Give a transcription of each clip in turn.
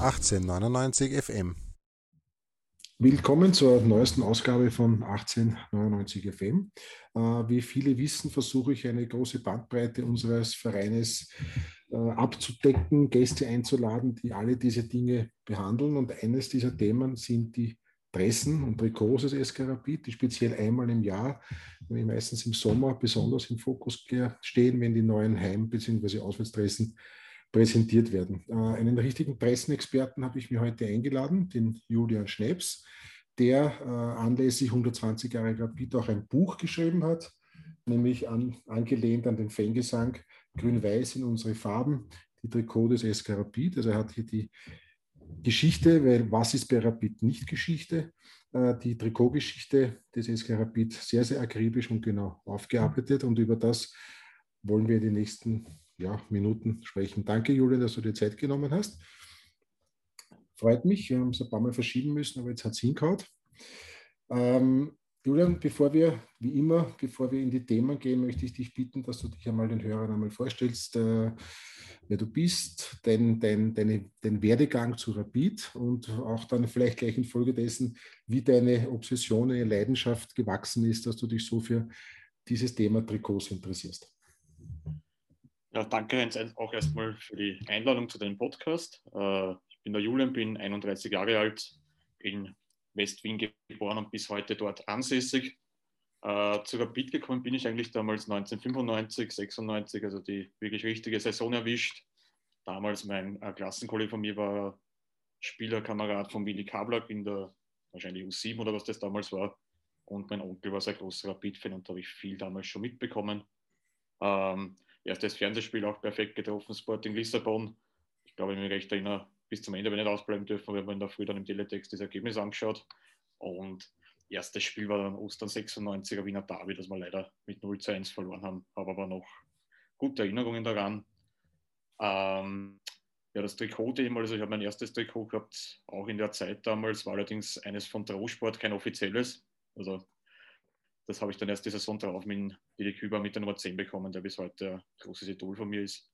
1899 FM. Willkommen zur neuesten Ausgabe von 1899 FM. Äh, wie viele wissen, versuche ich eine große Bandbreite unseres Vereines äh, abzudecken, Gäste einzuladen, die alle diese Dinge behandeln. Und eines dieser Themen sind die Dressen und Trikots des SK Rapid, die speziell einmal im Jahr, meistens im Sommer, besonders im Fokus stehen, wenn die neuen Heim- bzw. Auswärtsdressen präsentiert werden. Äh, einen richtigen Pressenexperten habe ich mir heute eingeladen, den Julian Schneps, der äh, anlässlich 120 Jahre Rapid auch ein Buch geschrieben hat, nämlich an, angelehnt an den Fangesang Grün-Weiß in unsere Farben, die Trikot des SK Rapid. Also er hat hier die Geschichte, weil was ist bei Rapid nicht Geschichte? Äh, die Trikotgeschichte des SK Rapid sehr, sehr akribisch und genau aufgearbeitet und über das wollen wir die nächsten ja, Minuten sprechen. Danke, Julian, dass du dir Zeit genommen hast. Freut mich. Wir haben es ein paar Mal verschieben müssen, aber jetzt hat es hingehauen. Ähm, Julian, bevor wir, wie immer, bevor wir in die Themen gehen, möchte ich dich bitten, dass du dich einmal den Hörern einmal vorstellst, äh, wer du bist, dein, dein, deine, dein Werdegang zu Rapid und auch dann vielleicht gleich infolgedessen, wie deine Obsession, deine Leidenschaft gewachsen ist, dass du dich so für dieses Thema Trikots interessierst. Ja, danke Heinz auch erstmal für die Einladung zu deinem Podcast. Äh, ich bin der Julian, bin 31 Jahre alt, in West-Wien geboren und bis heute dort ansässig. Äh, zu Rapid gekommen bin ich eigentlich damals 1995, 96, also die wirklich richtige Saison erwischt. Damals mein äh, Klassenkollege von mir war Spielerkamerad von Willi Kablak in der wahrscheinlich U7 oder was das damals war. Und mein Onkel war sehr großer Rapid-Fan und da habe ich viel damals schon mitbekommen. Ähm, erstes Fernsehspiel auch perfekt getroffen, Sporting Lissabon. Ich glaube, ich mich recht erinnere, bis zum Ende, ich nicht ausbleiben dürfen, wir haben in der Früh dann im Teletext das Ergebnis angeschaut. Und erstes Spiel war dann Ostern 96er Wiener Derby, das wir leider mit 0 zu 1 verloren haben, habe aber noch gute Erinnerungen daran. Ähm, ja, das Trikot-Thema, also ich habe mein erstes Trikot gehabt, auch in der Zeit damals, war allerdings eines von Drohsport, kein offizielles. Also das habe ich dann erst die Saison darauf mit Didi Küber mit der Nummer 10 bekommen, der bis heute ein großes Idol von mir ist.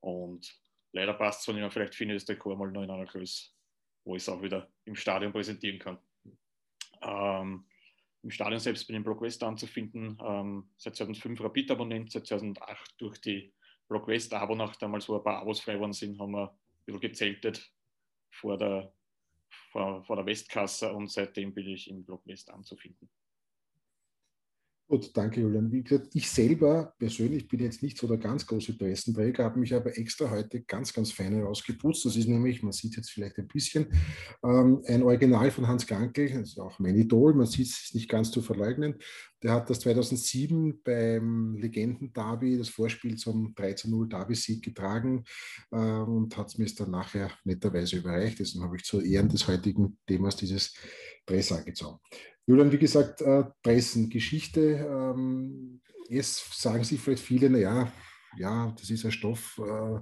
Und leider passt es, ich mir vielleicht finde, das Trikot mal noch in einer Größe, wo ich es auch wieder im Stadion präsentieren kann. Ähm, Im Stadion selbst bin ich im Block West anzufinden, ähm, seit 2005 Rapid-Abonnent, seit 2008 durch die Block West-Abo-Nacht, damals wo ein paar Abos frei geworden sind, haben wir ein bisschen gezeltet vor der, vor, vor der Westkasse und seitdem bin ich im Block West anzufinden. Gut, danke Julian. Wie gesagt, ich selber persönlich bin jetzt nicht so der ganz große Dressenträger, habe mich aber extra heute ganz, ganz fein herausgeputzt. Das ist nämlich, man sieht jetzt vielleicht ein bisschen, ähm, ein Original von Hans Gankel, das ist auch mein Idol, man sieht es nicht ganz zu verleugnen. Der hat das 2007 beim Legenden-Derby, das Vorspiel zum 13-0 Derby-Sieg getragen äh, und hat es mir dann nachher netterweise überreicht. Deswegen habe ich zu Ehren des heutigen Themas dieses Dress angezogen. Julian, wie gesagt, äh, Pressen, Geschichte. Ähm, jetzt sagen sich vielleicht viele, naja, ja, das ist ein Stoff, äh,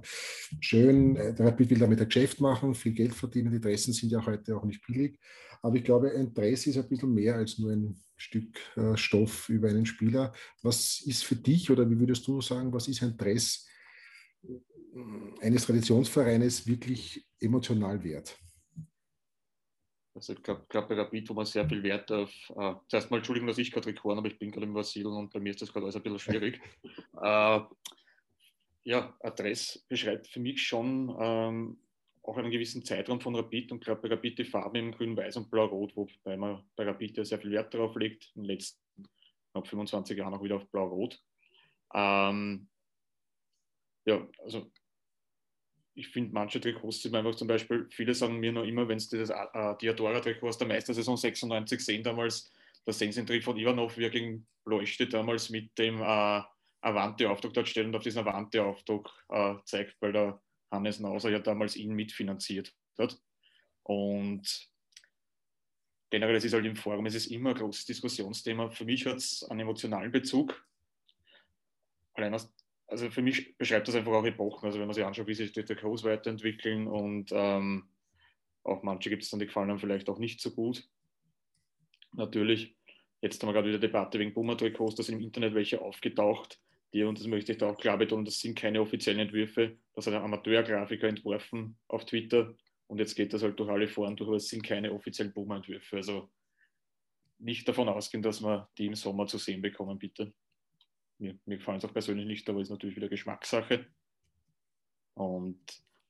schön, äh, der Rapid will damit ein Geschäft machen, viel Geld verdienen. Die Dressen sind ja heute auch nicht billig. Aber ich glaube, ein Dress ist ein bisschen mehr als nur ein Stück äh, Stoff über einen Spieler. Was ist für dich oder wie würdest du sagen, was ist ein Dress äh, eines Traditionsvereines wirklich emotional wert? Also ich glaube, glaub, bei Rapid, wo man sehr viel Wert auf, äh, zuerst mal Entschuldigung, dass ich gerade rekorn, aber ich bin gerade im Brasilien und bei mir ist das gerade alles ein bisschen schwierig. äh, ja, Adress beschreibt für mich schon ähm, auch einen gewissen Zeitraum von Rapid und glaube bei Rapid die Farben in Grün, Weiß und Blau-Rot, wobei man bei Rapid ja sehr viel Wert darauf legt, in den letzten knapp 25 Jahren auch wieder auf Blau-Rot. Ähm, ja, also ich finde manche Trikots sind einfach zum Beispiel, viele sagen mir noch immer, wenn es dieses äh, Diadora-Trikot aus der Meistersaison 96 sehen damals, da sehen sie den Trick von Ivanov, wie er gegen Leuchte damals mit dem äh, Avante-Aufdruck dort steht und auf diesen Avante-Aufdruck äh, zeigt, weil der Hannes Nauser ja damals ihn mitfinanziert hat. Und generell, es ist halt im Forum, es ist immer ein großes Diskussionsthema. Für mich hat es einen emotionalen Bezug. Allein aus also für mich beschreibt das einfach auch Epochen. Also wenn man sich anschaut, wie sich die Trikots weiterentwickeln und ähm, auch manche gibt es dann, die gefallen einem vielleicht auch nicht so gut. Natürlich, jetzt haben wir gerade wieder Debatte wegen Boomer-Trikots, da sind im Internet welche aufgetaucht, die, und das möchte ich da auch klar betonen, das sind keine offiziellen Entwürfe, das hat ein Amateurgrafiker entworfen auf Twitter Und jetzt geht das halt durch alle Foren durch, aber es sind keine offiziellen Boom-Entwürfe. Also nicht davon ausgehen, dass wir die im Sommer zu sehen bekommen, bitte. Mir, mir gefallen es auch persönlich nicht, aber ist natürlich wieder Geschmackssache. Und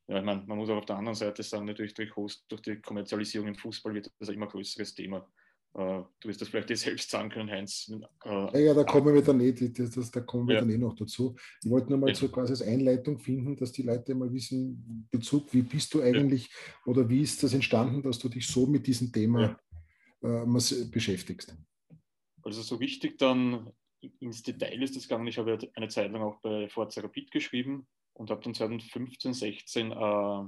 ja, ich meine, man muss auch auf der anderen Seite sagen, natürlich durch, durch die Kommerzialisierung im Fußball wird das ein immer größeres Thema. Uh, du wirst das vielleicht dir selbst sagen können, Heinz. Uh, ja, ja, da kommen wir dann eh, das, das, da kommen wir ja. dann eh noch dazu. Ich wollte nur mal ja. so quasi als Einleitung finden, dass die Leute mal wissen, Bezug, wie bist du eigentlich ja. oder wie ist das entstanden, dass du dich so mit diesem Thema uh, beschäftigst? Also so wichtig dann ins Detail ist das gegangen. Ich habe eine Zeit lang auch bei Forza Rapid geschrieben und habe dann 2015, 16 äh,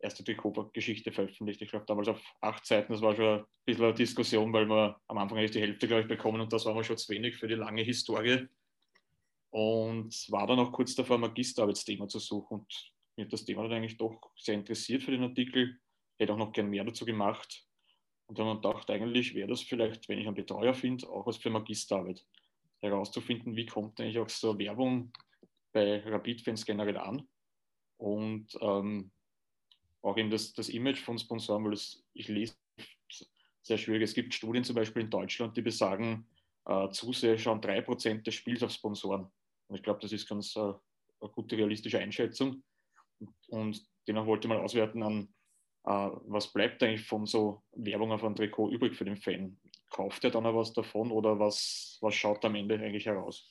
erste Trikot-Geschichte veröffentlicht. Ich glaube, damals auf acht Seiten, das war schon ein bisschen eine Diskussion, weil wir am Anfang eigentlich die Hälfte, glaube ich, bekommen und das war mir schon zu wenig für die lange Historie. Und war dann auch kurz davor, Magisterarbeitsthema zu suchen und mir hat das Thema dann eigentlich doch sehr interessiert für den Artikel. Hätte auch noch gern mehr dazu gemacht. Und dann habe ich eigentlich wäre das vielleicht, wenn ich einen Betreuer finde, auch was für Magisterarbeit. Herauszufinden, wie kommt eigentlich auch so Werbung bei Rapid-Fans generell an. Und ähm, auch eben das, das Image von Sponsoren, weil das, ich lese sehr schwierig. Es gibt Studien zum Beispiel in Deutschland, die besagen, äh, Zuseher schauen 3% des Spiels auf Sponsoren. Und ich glaube, das ist ganz äh, eine gute realistische Einschätzung. Und dennoch wollte ich mal auswerten an, äh, was bleibt eigentlich von so Werbung auf ein Trikot übrig für den Fan? Kauft er dann auch was davon oder was, was schaut am Ende eigentlich heraus?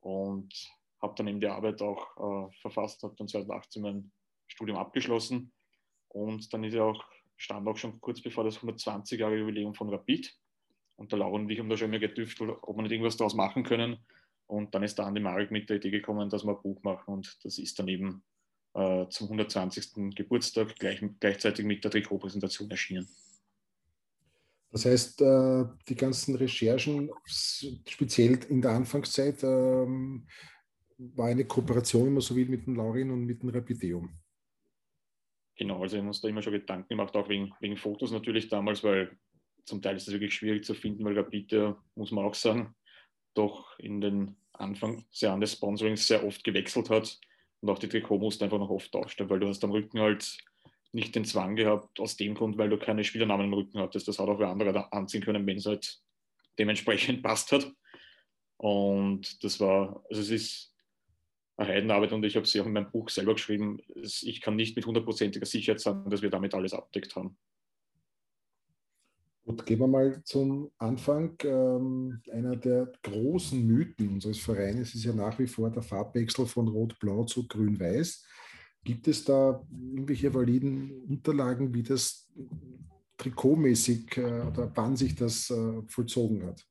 Und habe dann eben die Arbeit auch äh, verfasst, habe dann 2018 mein Studium abgeschlossen und dann ist ja auch, stand auch schon kurz bevor das 120 Jahre Jubiläum von Rapid und der Laura und ich haben da schon immer getüftelt, ob wir nicht irgendwas daraus machen können und dann ist da an die Marek mit der Idee gekommen, dass wir ein Buch machen und das ist dann eben äh, zum 120. Geburtstag gleich, gleichzeitig mit der Trikotpräsentation erschienen. Das heißt, äh, die ganzen Recherchen, speziell in der Anfangszeit, ähm, war eine Kooperation, man so will, mit dem Laurin und mit dem Rapideum. Genau, also wir haben uns da immer schon Gedanken gemacht, auch wegen, wegen Fotos natürlich damals, weil zum Teil ist es wirklich schwierig zu finden, weil Rapid, muss man auch sagen, doch in den Anfangsjahren des Sponsorings sehr oft gewechselt hat und auch die Trikot musste einfach noch oft darstellen, weil du hast am Rücken halt nicht den Zwang gehabt, aus dem Grund, weil du keine Spielernamen im Rücken hattest. Das hat auch wer andere anziehen können, wenn es halt dementsprechend passt hat. Und das war, also es ist eine Heidenarbeit und ich habe sie auch in meinem Buch selber geschrieben. Ich kann nicht mit hundertprozentiger Sicherheit sagen, dass wir damit alles abdeckt haben. Gut, gehen wir mal zum Anfang. Ähm, einer der großen Mythen unseres Vereins ist ja nach wie vor der Farbwechsel von Rot-Blau zu Grün-Weiß. Gibt es da irgendwelche validen Unterlagen, wie das trikotmäßig äh, oder wann sich das äh, vollzogen hat?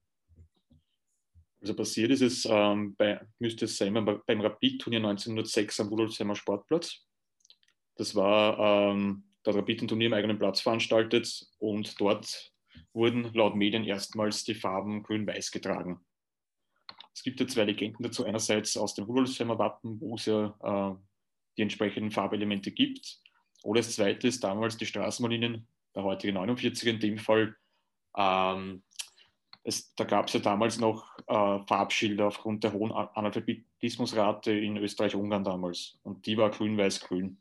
Also passiert ist es, ähm, bei, müsste es sein, beim Rapid-Turnier 1906 am Rudolfsheimer Sportplatz. Das war, ähm, da Rapid ein Turnier im eigenen Platz veranstaltet und dort wurden laut Medien erstmals die Farben grün-weiß getragen. Es gibt ja zwei Legenden dazu. Einerseits aus dem Rudolfsheimer Wappen, wo es ja äh, die entsprechenden Farbelemente gibt. Oder das zweite ist damals die Straßenbahnlinien, der heutige 49er in dem Fall, ähm, es, da gab es ja damals noch äh, Farbschilder aufgrund der hohen Analphabetismusrate in Österreich-Ungarn damals. Und die war grün-weiß-grün.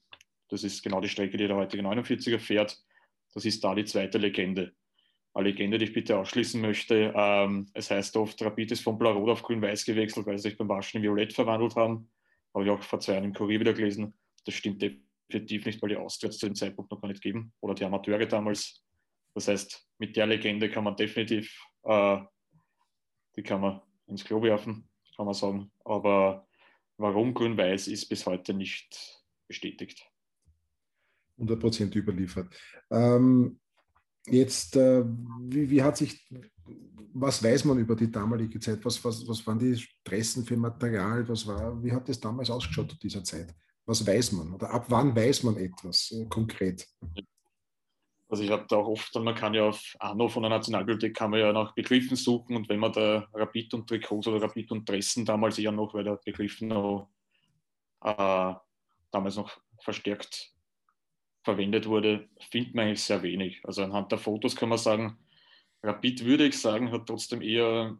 Das ist genau die Strecke, die der heutige 49er fährt. Das ist da die zweite Legende. Eine Legende, die ich bitte ausschließen möchte. Ähm, es heißt oft, Rapid ist von blau-rot auf grün-weiß gewechselt, weil sie sich beim Waschen in Violett verwandelt haben. Habe ich auch vor zwei Jahren im Kurier wieder gelesen. Das stimmt definitiv nicht, weil die Austria zu dem Zeitpunkt noch gar nicht geben. Oder die Amateure damals. Das heißt, mit der Legende kann man definitiv äh, die kann man ins Klo werfen, kann man sagen. Aber warum grün-weiß ist bis heute nicht bestätigt. 100% überliefert. Ähm, jetzt, äh, wie, wie, hat sich, was weiß man über die damalige Zeit? Was, was, was waren die Stressen für Material? Was war, wie hat es damals ausgeschaut zu dieser Zeit? Was weiß man? Oder ab wann weiß man etwas äh, konkret? Also ich habe da auch oft, man kann ja auf Anno von der Nationalbibliothek kann man ja nach Begriffen suchen und wenn man da Rapid und Trikots oder Rapid und Dressen damals eher noch, weil der Begriff noch, äh, damals noch verstärkt verwendet wurde, findet man eigentlich sehr wenig. Also anhand der Fotos kann man sagen, Rapid würde ich sagen, hat trotzdem eher,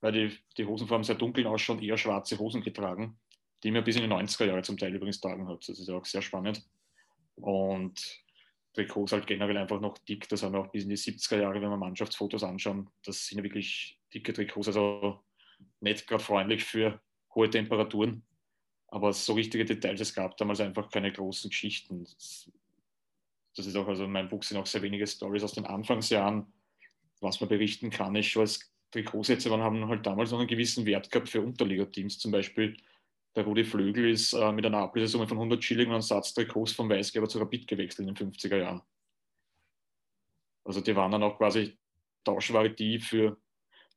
weil die, die Hosenfarben sehr dunkel ausschauen, eher schwarze Hosen getragen, die man bis in die 90er Jahre zum Teil übrigens tragen hat. Das ist ja auch sehr spannend. Und Trikots halt generell einfach noch dick. Das haben wir auch bis in die 70er Jahre, wenn wir Mannschaftsfotos anschauen. Das sind ja wirklich dicke Trikots, also nicht gerade freundlich für hohe Temperaturen. Aber so richtige Details, es gab damals einfach keine großen Geschichten. Das, ist auch, also in meinem Buch sind auch sehr wenige Stories aus den Anfangsjahren, was man berichten kann, ist schon als waren, haben halt damals noch einen gewissen Wert gehabt für Unterligateams. Zum Beispiel der Rudi Flögel ist äh, mit einer Ablösesumme von 100 Schilling und einem Satz Trikots vom Weißgeber zu Rapid gewechselt in den 50er Jahren. Also die waren dann auch quasi Tauschware, die für,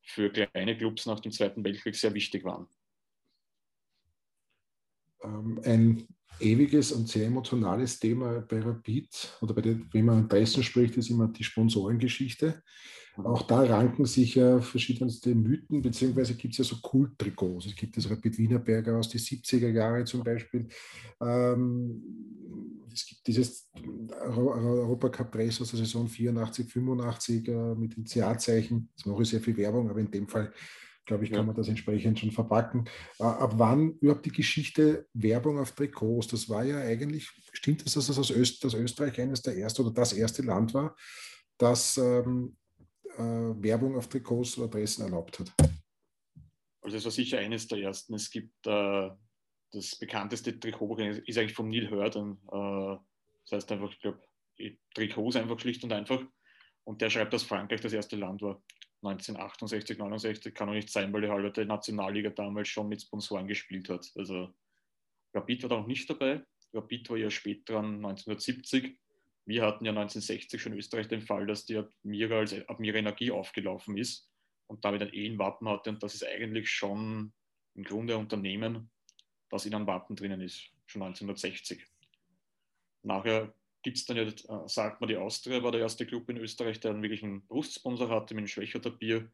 für kleine Clubs nach dem Zweiten Weltkrieg sehr wichtig waren. Ähm, ein ewiges und sehr emotionales Thema bei Rapid oder bei den, wenn man an Dressen spricht, ist immer die Sponsorengeschichte. Auch da ranken sich ja verschiedenste Mythen, beziehungsweise gibt es ja so Kulttrikots. Es gibt das Rapid Wienerberger aus den 70er Jahren zum Beispiel. Ähm, es gibt dieses Europacup Press aus der Saison 84, 85 äh, mit den CA-Zeichen. Das mache ich sehr viel Werbung, aber in dem Fall glaube ich, kann man das entsprechend schon verpacken. Äh, ab wann überhaupt die Geschichte Werbung auf Trikots? Das war ja eigentlich, stimmt es, dass das, aus Öst, dass Österreich eines der ersten oder das erste Land war, das ähm, äh, Werbung auf Trikots oder Adressen erlaubt hat? Also es war sicher eines der ersten. Es gibt äh, das bekannteste Trikot, ist eigentlich vom Neil Hurden. Äh, das heißt einfach, ich glaube, Trikots einfach schlicht und einfach. Und der schreibt, dass Frankreich das erste Land war. 1968, 69 kann auch nicht sein, weil die halbe Nationalliga damals schon mit Sponsoren gespielt hat. Also Rapid war da noch nicht dabei. Rapid war ja später dran 1970. Wir hatten ja 1960 schon in Österreich den Fall, dass die Admira als Admira Energie aufgelaufen ist und damit ein E-Wappen hatte. Und das ist eigentlich schon im Grunde ein Unternehmen, das in einem Wappen drinnen ist, schon 1960. Nachher gibt es dann ja, äh, sagt man, die Austria war der erste Club in Österreich, der einen wirklichen Brustsponsor hatte mit einem Schwächerter Bier.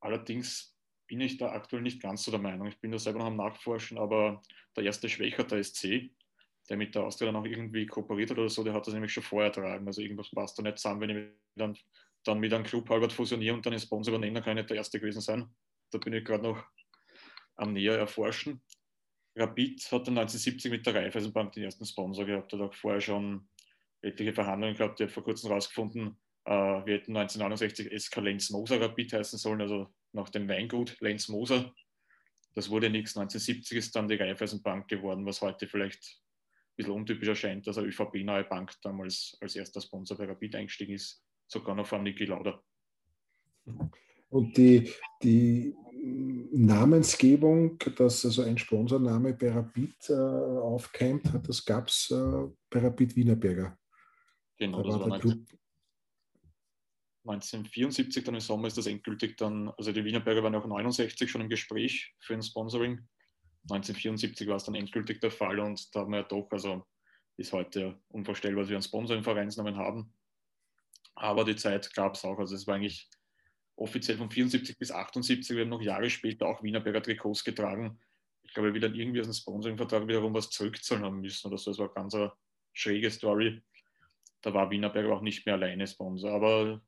Allerdings bin ich da aktuell nicht ganz so der Meinung. Ich bin da selber noch am Nachforschen, aber der erste Schwächerter SC, der mit der Austria dann auch irgendwie kooperiert hat oder so, der hat das nämlich schon vorher tragen. Also irgendwas passt da nicht zusammen, wenn ich dann, dann mit einem Club halbert fusioniere und dann den Sponsor übernehme, dann kann ich nicht der Erste gewesen sein. Da bin ich gerade noch am näher erforschen. Rapid hat dann 1970 mit der Raiffeisenbank den ersten Sponsor gehabt, hat auch vorher schon etliche Verhandlungen gehabt. Ich habe vor kurzem herausgefunden, äh, wir hätten 1969 SK Lenz Moser Rapid heißen sollen, also nach dem Weingut Lenz Moser. Das wurde nichts. 1970 ist dann die Raiffeisenbank geworden, was heute vielleicht ein bisschen untypisch erscheint, dass eine ÖVP-nahe Bank damals als erster Sponsor bei Rapid eingestiegen ist, sogar noch vor Niki Lauda. Und die, die Namensgebung, dass also ein Sponsorname bei Rapid äh, aufkeimt, das gab es äh, bei Rapid Wienerberger. Genau, da das war, war 19, 1974 dann im Sommer ist das endgültig dann, also die Wienerberger waren auch 69 schon im Gespräch für ein Sponsoring. 1974 war es dann endgültig der Fall und da haben wir ja doch, also bis heute unvorstellbar, dass wir einen Sponsor im Vereinsnamen haben. Aber die Zeit gab es auch, also es war eigentlich offiziell von 74 bis 78, wir haben noch Jahre später auch Wienerberger Trikots getragen. Ich glaube, wir dann irgendwie aus dem Sponsoring-Vertrag wiederum was zurückzahlen haben müssen oder so. Das war eine ganz schräge Story. Da war Wienerberger auch nicht mehr alleine Sponsor, aber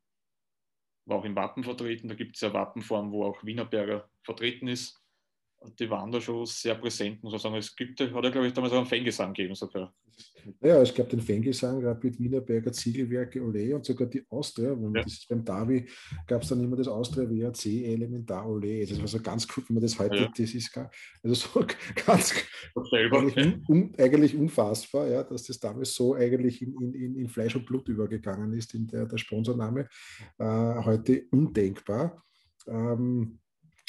war auch im Wappen vertreten. Da gibt es ja Wappenform, wo auch Wienerberger vertreten ist. Und die waren da schon sehr präsent, muss man sagen. Es gibt, hat ja, glaube ich, damals auch einen Fangesang gegeben sogar. Ja, es gab den Fangesang, Rapid Wienerberger Ziegelwerke Ole und sogar die Austria. Ja. Das beim Davi gab es dann immer das Austria WAC Elementar Ole. Das war so ganz cool, wenn man das heute, ja. das ist gar, also so ganz eigentlich, un, un, eigentlich, unfassbar, ja, dass das damals so eigentlich in, in, in Fleisch und Blut übergegangen ist, in der, der Sponsorname. Äh, heute undenkbar. Ähm,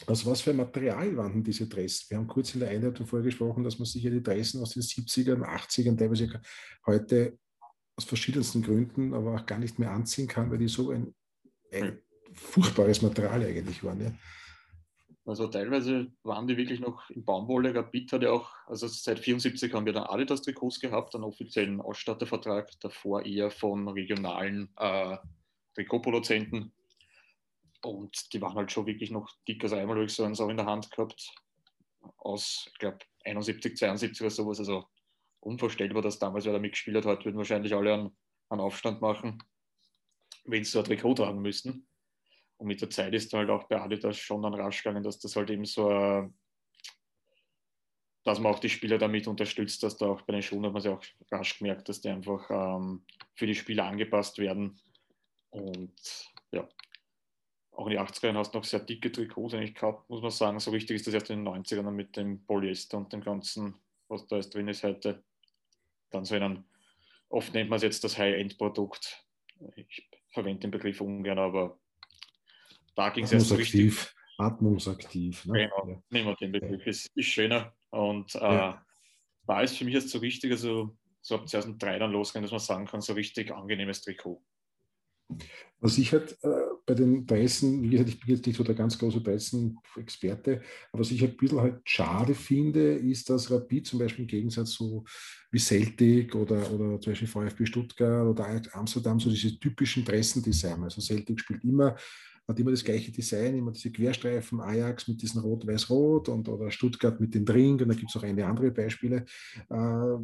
aus was für Material waren denn diese Dressen? Wir haben kurz in der Einleitung vorgesprochen, dass man sich ja die Dressen aus den 70ern, 80ern, teilweise heute aus verschiedensten Gründen, aber auch gar nicht mehr anziehen kann, weil die so ein, ein furchtbares Material eigentlich waren. Ja. Also teilweise waren die wirklich noch in Baumwolle. Rapid hat ja auch, also seit 74 haben wir dann Adidas Trikots gehabt, einen offiziellen Ausstattervertrag, davor eher von regionalen äh, Trikotproduzenten und die waren halt schon wirklich noch dick. Also einmal ich so eins auch in der Hand gehabt, aus, ich glaube, 71, 72 oder sowas. Also unvorstellbar, dass damals wer da mitgespielt hat. Heute würden wahrscheinlich alle einen, einen Aufstand machen, wenn sie so ein Trikot tragen müssten. Und mit der Zeit ist halt auch bei Adidas schon dann rasch gegangen, dass das halt eben so ein, dass man auch die Spieler damit unterstützt, dass da auch bei den Schulen hat man sich auch rasch gemerkt, dass die einfach ähm, für die Spieler angepasst werden. Und ja, auch in den 80ern hast du noch sehr dicke Trikots eigentlich gehabt, muss man sagen. So richtig ist das erst in den 90ern mit dem Polyester und dem ganzen, was da jetzt drin ist heute. Dann so einen, oft nennt man es jetzt das High-End-Produkt. Ich verwende den Begriff ungern, aber da ging es erst so richtig. Atmungsaktiv. Ne? Genau, ja. nehmen wir den Begriff, ist, ist schöner. Und äh, ja. da ist für mich jetzt so wichtig, also so ab 2003 dann losgehen, dass man sagen kann, so richtig angenehmes Trikot. Was ich halt äh, bei den Preisen, wie gesagt, ich bin jetzt nicht so der ganz große Preisen-Experte, aber was ich ein bisschen halt schade finde, ist, dass Rapid zum Beispiel im Gegensatz so wie Celtic oder, oder zum Beispiel VfB Stuttgart oder Amsterdam so diese typischen Pressendesign. Also Celtic spielt immer hat immer das gleiche Design, immer diese Querstreifen, Ajax mit diesem Rot-Weiß-Rot und oder Stuttgart mit dem Drink und da gibt es auch einige andere Beispiele. Äh,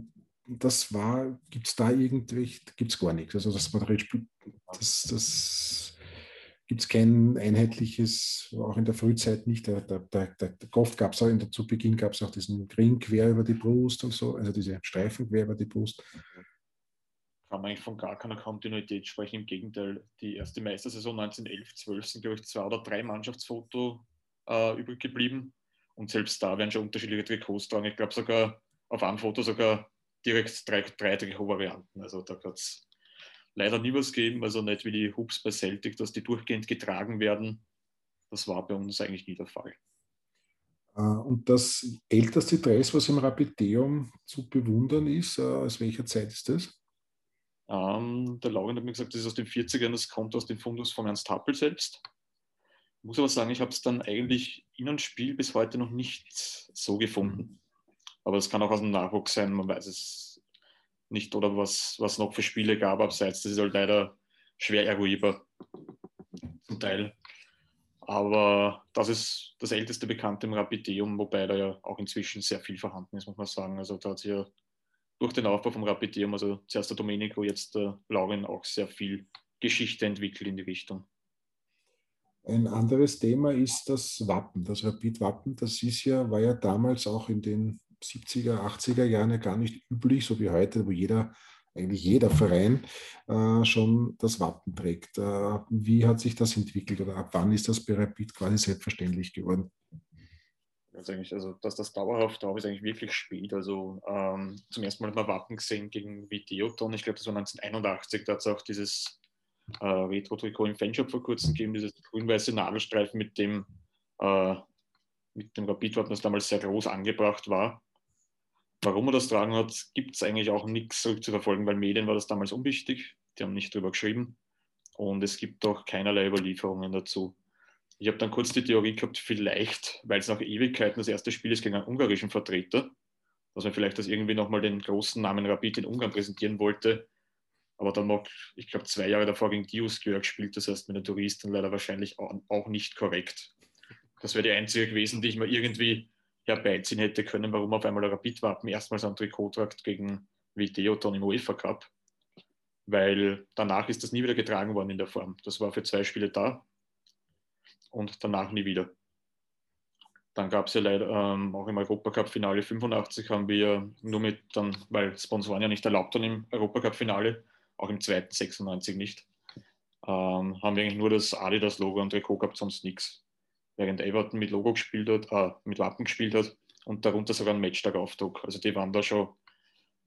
das war, gibt es da irgendwelche, gibt es gar nichts. Also das, das, das gibt es kein einheitliches, auch in der Frühzeit nicht. Der, der, der, der oft gab es auch, in zu Beginn gab es auch diesen Ring quer über die Brust und so, also diese Streifen quer über die Brust kann man eigentlich von gar keiner Kontinuität sprechen. Im Gegenteil, die erste Meistersaison 1911-12 sind, glaube ich, zwei oder drei Mannschaftsfoto äh, übrig geblieben. Und selbst da werden schon unterschiedliche Trikots tragen. Ich glaube sogar auf einem Foto sogar direkt drei, drei Trikotvarianten. Also da hat es leider nie was gegeben. Also nicht wie die Hubs bei Celtic, dass die durchgehend getragen werden. Das war bei uns eigentlich nie der Fall. Äh, und das älteste Dress, was im Rapideum zu bewundern ist, äh, aus welcher Zeit ist das? Ähm, der Lauren hat mir gesagt, das ist aus den 40ern, das kommt aus dem Fundus von Ernst Happel selbst. Ich muss aber sagen, ich habe es dann eigentlich in einem Spiel bis heute noch nicht so gefunden. Aber es kann auch aus dem Nachwuchs sein, man weiß es nicht, oder was, was noch für Spiele gab abseits. Das ist halt leider schwer eruierbar zum Teil. Aber das ist das älteste Bekannte im Rapideum, wobei da ja auch inzwischen sehr viel vorhanden ist, muss man sagen. Also da hat sich ja durch den Aufbau vom Rapidium, also zuerst der Domenico, jetzt der Lauren, auch sehr viel Geschichte entwickelt in die Richtung. Ein anderes Thema ist das Wappen, das Rapid-Wappen. Das ist ja, war ja damals auch in den 70er, 80er Jahren ja gar nicht üblich, so wie heute, wo jeder, eigentlich jeder Verein äh, schon das Wappen trägt. Äh, wie hat sich das entwickelt oder ab wann ist das bei Rapid quasi selbstverständlich geworden? Also also dass das dauerhaft drauf ist, eigentlich wirklich spät. Also ähm, zum ersten Mal hat man Wappen gesehen gegen Videoton. Ich glaube, das war 1981. Da hat es auch dieses äh, Retro-Trikot im Fanshop vor kurzem gegeben, dieses grün-weiße Nadelstreifen mit dem, äh, mit dem Rapid-Wappen, das damals sehr groß angebracht war. Warum er das tragen hat, gibt es eigentlich auch nichts zurückzuverfolgen, weil Medien war das damals unwichtig. Die haben nicht drüber geschrieben. Und es gibt auch keinerlei Überlieferungen dazu. Ich habe dann kurz die Theorie gehabt, vielleicht, weil es nach Ewigkeiten das erste Spiel ist gegen einen ungarischen Vertreter, dass man vielleicht das irgendwie nochmal den großen Namen Rapid in Ungarn präsentieren wollte. Aber dann noch, ich glaube, zwei Jahre davor gegen Diuskör gespielt, das heißt mit den Touristen leider wahrscheinlich auch nicht korrekt. Das wäre die einzige gewesen, die ich mir irgendwie herbeiziehen hätte können, warum auf einmal Rapid-Wappen erstmals ein Trikot tragt gegen Videoton im UEFA Cup. Weil danach ist das nie wieder getragen worden in der Form. Das war für zwei Spiele da, und danach nie wieder. Dann gab es ja leider ähm, auch im Europacup-Finale 85 haben wir nur mit dann, weil Sponsoren ja nicht erlaubt waren im Europacup-Finale, auch im zweiten 96 nicht, ähm, haben wir eigentlich nur das Adidas-Logo und Trikot gehabt, sonst nichts. Während Everton mit Logo gespielt hat, äh, mit Wappen gespielt hat und darunter sogar ein Matchtag-Aufdruck. Also die waren da schon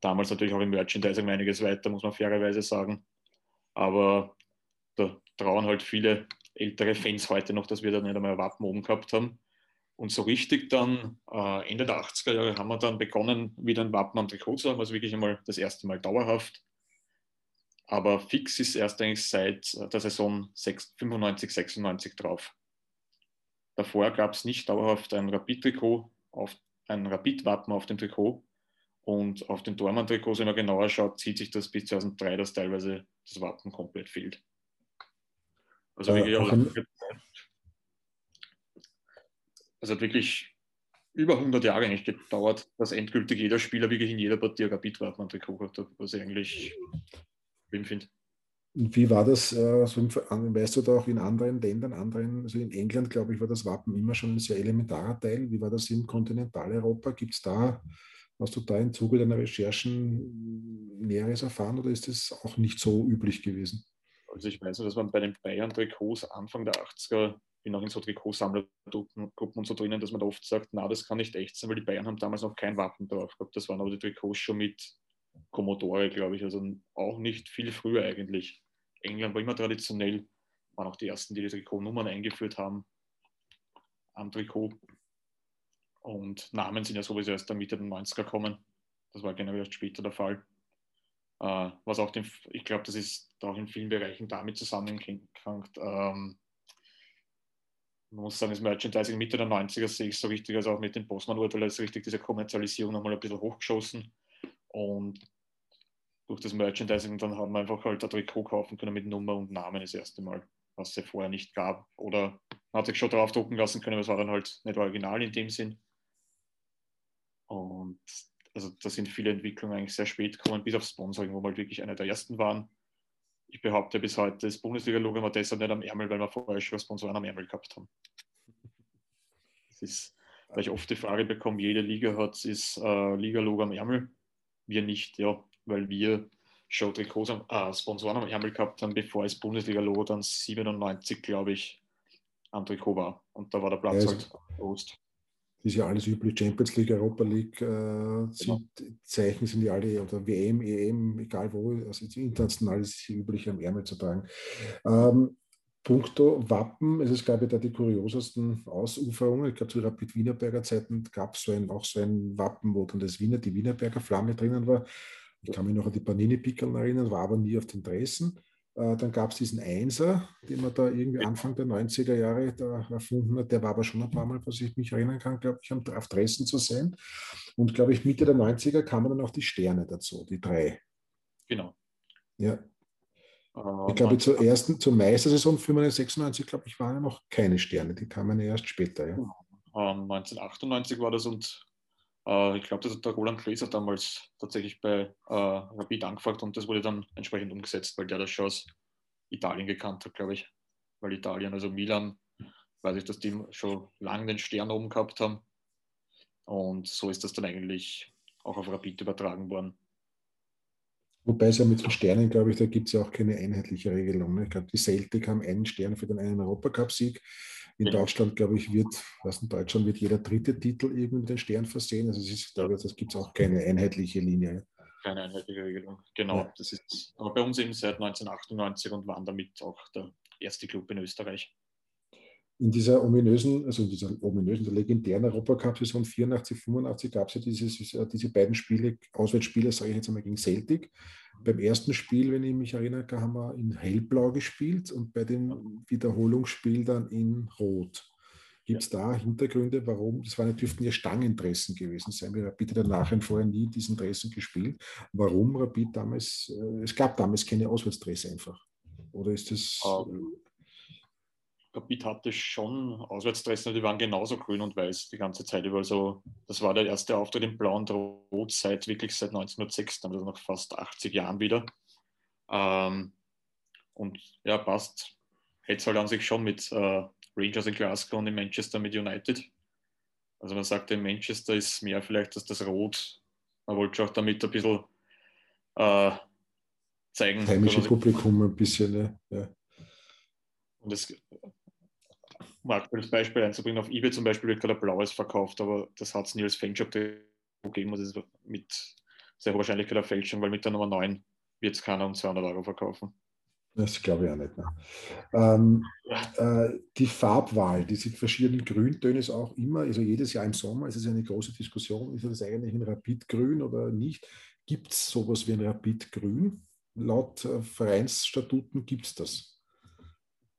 damals natürlich auch im Merchandising einiges weiter, muss man fairerweise sagen. Aber da trauen halt viele ältere Fans heute noch, dass wir da nicht einmal ein Wappen oben gehabt haben. Und so richtig dann äh, Ende der 80er Jahre haben wir dann begonnen, wieder ein Wappen am Trikot zu haben, also wirklich einmal das erste Mal dauerhaft. Aber fix ist erst eigentlich seit der Saison 95, 96 drauf. Davor gab es nicht dauerhaft ein Rapid-Trikot, ein Rapid-Wappen auf dem Trikot. Und auf den Dormann-Trikots, wenn man genauer schaut, zieht sich das bis 2003, dass teilweise das Wappen komplett fehlt. Also wirklich, äh, es hat wirklich über 100 Jahre eigentlich gedauert, dass endgültig jeder Spieler wirklich in jeder Partie Rapid Wartmann Trikot hat, was ich eigentlich schlimm finde. Wie war das, äh, weißt du da auch in anderen Ländern, anderen, also in England, glaube ich, war das Wappen immer schon ein sehr elementarer Teil. Wie war das in Kontinentaleuropa? Gibt es da, hast du da im Zuge deiner Recherchen Näheres erfahren oder ist das auch nicht so üblich gewesen? Also ich weiß, dass man bei den Bayern-Trikots Anfang der 80er, bin auch in so Trikotsammlergruppen und so drinnen, dass man da oft sagt, na, das kann nicht echt sein, weil die Bayern haben damals noch kein Wappen drauf gehabt. Das waren aber die Trikots schon mit Commodore, glaube ich, also auch nicht viel früher eigentlich. England war immer traditionell, waren auch die ersten, die die Trikotnummern eingeführt haben am Trikot. Und Namen sind ja sowieso erst der Mitte der 90er kommen. Das war generell erst später der Fall. Äh, was auch den, ich glaube, das ist auch in vielen Bereichen damit zusammenhängt. Ähm, man muss sagen, das Merchandising Mitte der 90er sehe ich so richtig, also auch mit dem Postman-Urteil ist richtig diese Kommerzialisierung nochmal ein bisschen hochgeschossen. Und durch das Merchandising dann haben wir einfach halt ein Trikot kaufen können mit Nummer und Namen das erste Mal, was es vorher nicht gab. Oder man hat sich schon drauf drucken lassen können, aber es war dann halt nicht original in dem Sinn. Und also da sind viele Entwicklungen eigentlich sehr spät gekommen, bis auf Sponsoring, wo wir halt wirklich einer der ersten waren. Ich behaupte bis heute, das Bundesliga-Logo war deshalb nicht am Ärmel, weil wir vorher schon Sponsoren am Ärmel gehabt haben. Das ist, weil ich oft die Frage bekomme, jede Liga hat das äh, Liga-Logo am Ärmel. Wir nicht, ja, weil wir schon Trikots, äh, Sponsoren am Ärmel gehabt haben, bevor das Bundesliga-Logo dann 97, glaube ich, am Trikot war. Und da war der Platz ja, halt groß ist ja alles üblich, Champions League, Europa League, äh, genau. Zeichen sind ja alle, oder WM, EM, egal wo, also international ist es üblich, am Ärmel zu tragen. Ähm, Punkto Wappen, es gab ja da die kuriosesten Ausuferungen. Ich glaube, zu Rapid Wienerberger Zeiten gab es so ein, auch so ein Wappen, wo dann das Wiener, die Wienerberger Flamme drinnen war. Ich kann mich noch an die Panini-Pickeln erinnern, war aber nie auf den Dressen. Äh, dann gab es diesen Einser, den man da irgendwie Anfang der 90er Jahre da erfunden hat. Der war aber schon ein paar Mal, was ich mich erinnern kann, glaube ich, auf Dresden zu sein. Und glaube ich, Mitte der 90er kamen dann auch die Sterne dazu, die drei. Genau. Ja. Uh, ich glaube, zur ersten, zur Meistersaison 95, glaube ich, waren ja noch keine Sterne. Die kamen ja erst später. Ja. Um, 1998 war das und äh, ich glaube, das hat der Roland Gläser damals tatsächlich bei äh, Rapid angefragt und das wurde dann entsprechend umgesetzt, weil der das schon aus Italien gekannt hat, glaube ich. Weil Italien, also Milan, weiß ich, dass die schon lange den Stern oben gehabt haben. Und so ist das dann eigentlich auch auf Rapid übertragen worden. Wobei es ja mit den Sternen, glaube ich, da gibt es ja auch keine einheitliche Regelung. Ne? Ich glaube, die Celtic haben einen Stern für den einen Europacup-Sieg. In ja. Deutschland, glaube ich, wird, was in Deutschland wird jeder dritte Titel irgendwie mit den Stern versehen. Also es ist, glaube ich, das gibt es auch keine einheitliche Linie. Keine einheitliche Regelung, genau. Ja. Das ist aber bei uns eben seit 1998 und waren damit auch der erste Club in Österreich in dieser ominösen, also in dieser ominösen, der legendären Europacup-Saison 84, 85 gab es ja dieses, äh, diese beiden Spiele, Auswärtsspiele, sage ich jetzt einmal, gegen Celtic. Beim ersten Spiel, wenn ich mich erinnere, haben wir in hellblau gespielt und bei dem Wiederholungsspiel dann in rot. Gibt es da Hintergründe, warum? Das waren, dürften ja Stangendressen gewesen sein. Wir Rapid danach und vorher nie diesen Dressen gespielt. Warum Rapid damals, äh, es gab damals keine Auswärtsdresse einfach. Oder ist das. Um ähm, Rapid hatte schon Auswärtsdressen, die waren genauso grün und weiß die ganze Zeit über. Also, das war der erste Auftritt in Blau und Rot seit wirklich seit 1906, also nach fast 80 Jahren wieder. Ähm, und ja, passt. Hätte es halt an sich schon mit äh, Rangers in Glasgow und in Manchester mit United. Also man sagt, in Manchester ist mehr vielleicht als das Rot. Man wollte auch damit ein bisschen äh, zeigen. Heimische Publikum ein bisschen, ne? ja. Und es um aktuelles Beispiel einzubringen, auf eBay zum Beispiel wird gerade ein blaues verkauft, aber das hat es nie als Fanshop gegeben das ist mit sehr hoher Wahrscheinlichkeit eine Fälschung, weil mit der Nummer 9 wird es keiner um 200 Euro verkaufen. Das glaube ich auch nicht. Mehr. Ähm, äh, die Farbwahl, diese verschiedenen Grüntöne ist auch immer, also jedes Jahr im Sommer ist es eine große Diskussion, ist das eigentlich ein Rapidgrün oder nicht? Gibt es sowas wie ein Rapidgrün? Laut äh, Vereinsstatuten gibt es das.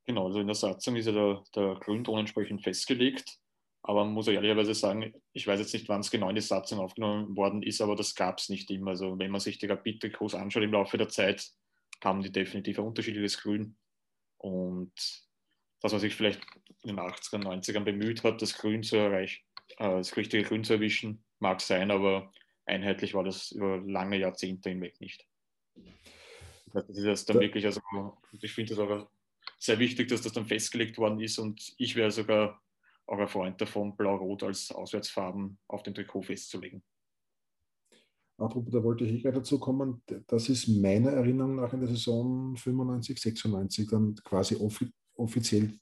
Genau, also in der Satzung ist ja der, der Grünton entsprechend festgelegt. Aber man muss ja ehrlicherweise sagen, ich weiß jetzt nicht, wann es genau in die Satzung aufgenommen worden ist, aber das gab es nicht immer. Also wenn man sich die Rapid-Trikots anschaut im Laufe der Zeit, haben die definitiv ein unterschiedliches Grün. Und dass man sich vielleicht in den 80er, 90ern bemüht hat, das Grün zu erreichen, äh, das richtige Grün zu erwischen, mag sein, aber einheitlich war das über lange Jahrzehnte hinweg nicht. Das ist jetzt dann da, wirklich, also ich finde es auch sehr wichtig, dass das dann festgelegt worden ist und ich wäre sogar auch ein Freund davon, Blau-Rot als Auswärtsfarben auf dem Trikot festzulegen. Apropos, da wollte ich gerade dazu kommen, das ist meiner Erinnerung nach in der Saison 95, 96 dann quasi offi offiziell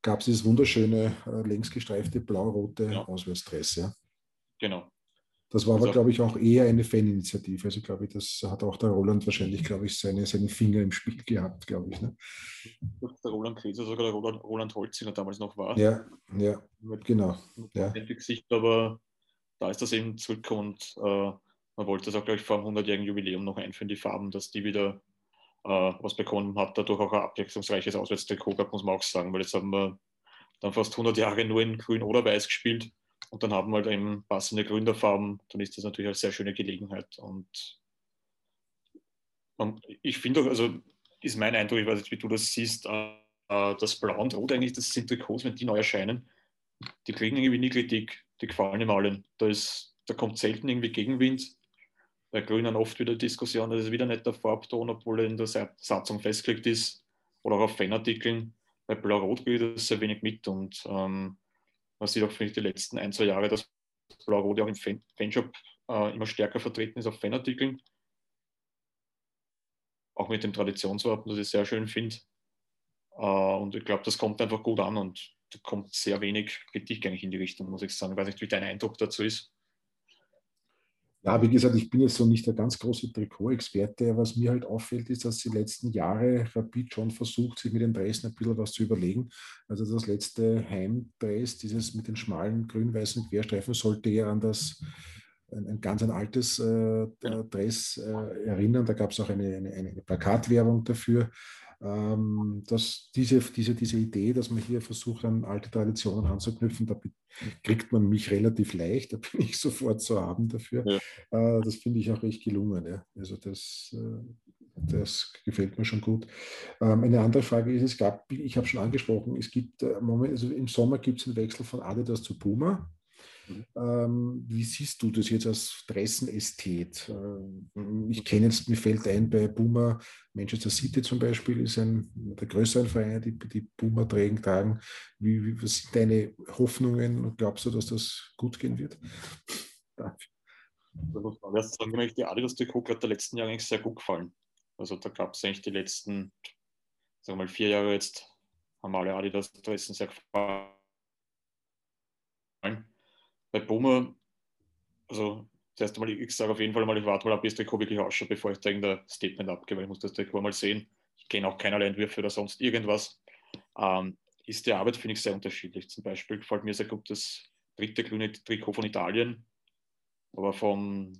gab es dieses wunderschöne äh, längsgestreifte blau-rote ja. Auswärtsdress. Ja. Genau. Das war also, aber, glaube ich, auch eher eine Faninitiative. Also, glaube ich, das hat auch der Roland wahrscheinlich, glaube ich, seine, seine Finger im Spiel gehabt, glaube ich. Ne? Der Roland Kretzer, sogar der Roland, Roland Holzinger damals noch war. Ja, ja, genau. Ja. Gesicht, aber da ist das eben zurück und äh, man wollte das auch, glaube ich, vor dem 100-jährigen Jubiläum noch einführen, die Farben, dass die wieder äh, was bekommen hat, dadurch auch ein abwechslungsreiches Auswärtstrikot gehabt, muss man auch sagen, weil jetzt haben wir dann fast 100 Jahre nur in grün oder weiß gespielt und dann haben wir halt eben passende Gründerfarben, dann ist das natürlich eine sehr schöne Gelegenheit und man, ich finde auch, also ist mein Eindruck, ich weiß nicht, wie du das siehst, äh, das Blau und Rot eigentlich, das sind Trikots, wenn die neu erscheinen, die kriegen irgendwie nie Kritik, die gefallen ihm allen. Da, ist, da kommt selten irgendwie Gegenwind bei Grünen oft wieder Diskussion, das ist wieder nicht der Farbton, obwohl er in der Satzung festgelegt ist oder auch auf Fanartikeln. Bei Blau-Rot geht das sehr wenig mit und ähm, man sieht auch, finde ich, die letzten ein, zwei Jahre, dass Blau-Rot ja auch im Fan Fanshop äh, immer stärker vertreten ist auf Fanartikeln. Auch mit dem Traditionswappen, das ich sehr schön finde. Äh, und ich glaube, das kommt einfach gut an und da kommt sehr wenig Kritik eigentlich in die Richtung, muss ich sagen. Ich weiß nicht, wie dein Eindruck dazu ist. Ja, wie gesagt, ich bin jetzt so nicht der ganz große Trikot-Experte. Was mir halt auffällt, ist, dass die letzten Jahre Rapid schon versucht, sich mit den Dressen ein bisschen was zu überlegen. Also das letzte Heimdress, dieses mit den schmalen grün-weißen Querstreifen, sollte ja an das ein, ein ganz ein altes äh, Dress äh, erinnern. Da gab es auch eine, eine, eine Plakatwerbung dafür ähm, dass diese, diese, diese Idee, dass man hier versucht, an alte Traditionen anzuknüpfen, da kriegt man mich relativ leicht, da bin ich sofort zu haben dafür. Ja. Äh, das finde ich auch echt gelungen. Ja. Also das, äh, das gefällt mir schon gut. Ähm, eine andere Frage ist, es gab, ich habe schon angesprochen, es gibt äh, Moment, also im Sommer gibt es einen Wechsel von Adidas zu Puma. Mhm. Ähm, wie siehst du das jetzt als Dressenästhet? Ähm, ich kenne jetzt, mir fällt ein, bei Boomer, Manchester City zum Beispiel, ist ein der größeren Vereine, die, die Boomer tragen. Wie, wie, was sind deine Hoffnungen? Glaubst du, dass das gut gehen wird? Danke. Da muss man erst sagen, mir die Adidas-Trikot gerade der letzten Jahre eigentlich sehr gut gefallen. Also da gab es eigentlich die letzten, sagen wir mal, vier Jahre jetzt, haben alle Adidas-Dressen sehr gefallen bei Boomer, also das erste Mal, ich sage auf jeden Fall mal, ich warte mal wie das Trikot wirklich ausschaut, bevor ich da irgendein Statement abgebe, weil ich muss das Trikot mal sehen. Ich kenne auch keinerlei Entwürfe oder sonst irgendwas. Ähm, ist die Arbeit, finde ich, sehr unterschiedlich. Zum Beispiel gefällt mir sehr gut das dritte grüne Trikot von Italien, aber vom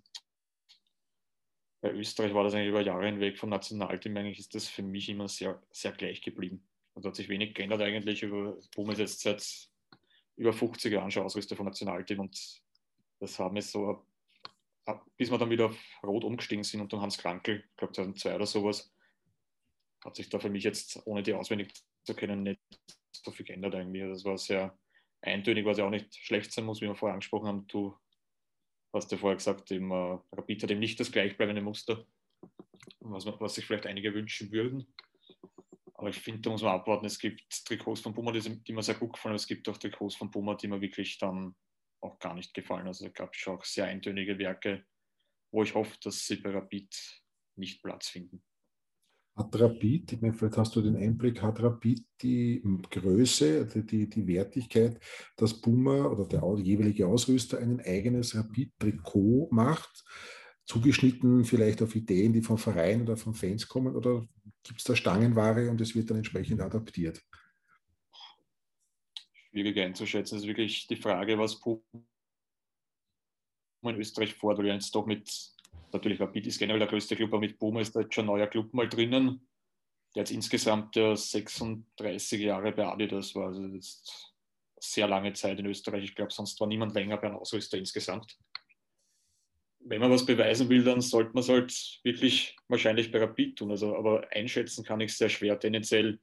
bei Österreich war das eigentlich über Jahre hinweg vom Nationalteam eigentlich ist das für mich immer sehr, sehr gleich geblieben. Also hat sich wenig geändert eigentlich. Aber Boom ist jetzt seit über 50 Jahren schon Ausrüster vom Nationalteam und das haben wir so, bis wir dann wieder auf Rot umgestiegen sind und dann Hans Krankel, ich glaube 2002 oder sowas, hat sich da für mich jetzt, ohne die auswendig zu kennen, nicht so viel geändert irgendwie. Also das war sehr eintönig, was ja auch nicht schlecht sein muss, wie wir vorher angesprochen haben. Du hast ja vorher gesagt, eben, äh, Rapid hat eben nicht das gleichbleibende Muster, was, was sich vielleicht einige wünschen würden. Aber ich finde, da muss man abwarten. Es gibt Trikots von Puma, die, die mir sehr gut gefallen, aber es gibt auch Trikots von Puma, die mir wirklich dann auch gar nicht gefallen. Also es gab schon auch sehr eintönige Werke, wo ich hoffe, dass sie bei Rapid nicht Platz finden. Hat Rapid, ich meine, vielleicht hast du den Einblick, hat Rapid die Größe, die, die Wertigkeit, dass Puma oder der jeweilige Ausrüster ein eigenes Rapid-Trikot macht, zugeschnitten vielleicht auf Ideen, die vom Verein oder von Fans kommen, oder gibt es da Stangenware und es wird dann entsprechend adaptiert? Schwierig einzuschätzen. Das ist wirklich die Frage, was Puma in Österreich fordert, jetzt doch mit, natürlich Rapid ist generell der größte Club, aber mit Puma ist da jetzt schon ein neuer Club mal drinnen, der jetzt insgesamt ja 36 Jahre bei Adidas war. Also das ist sehr lange Zeit in Österreich. Ich glaube, sonst war niemand länger bei einem Ausrüster insgesamt wenn man was beweisen will, dann sollte man es halt wirklich wahrscheinlich bei Rapid tun. Also, aber einschätzen kann ich es sehr schwer. Tendenziell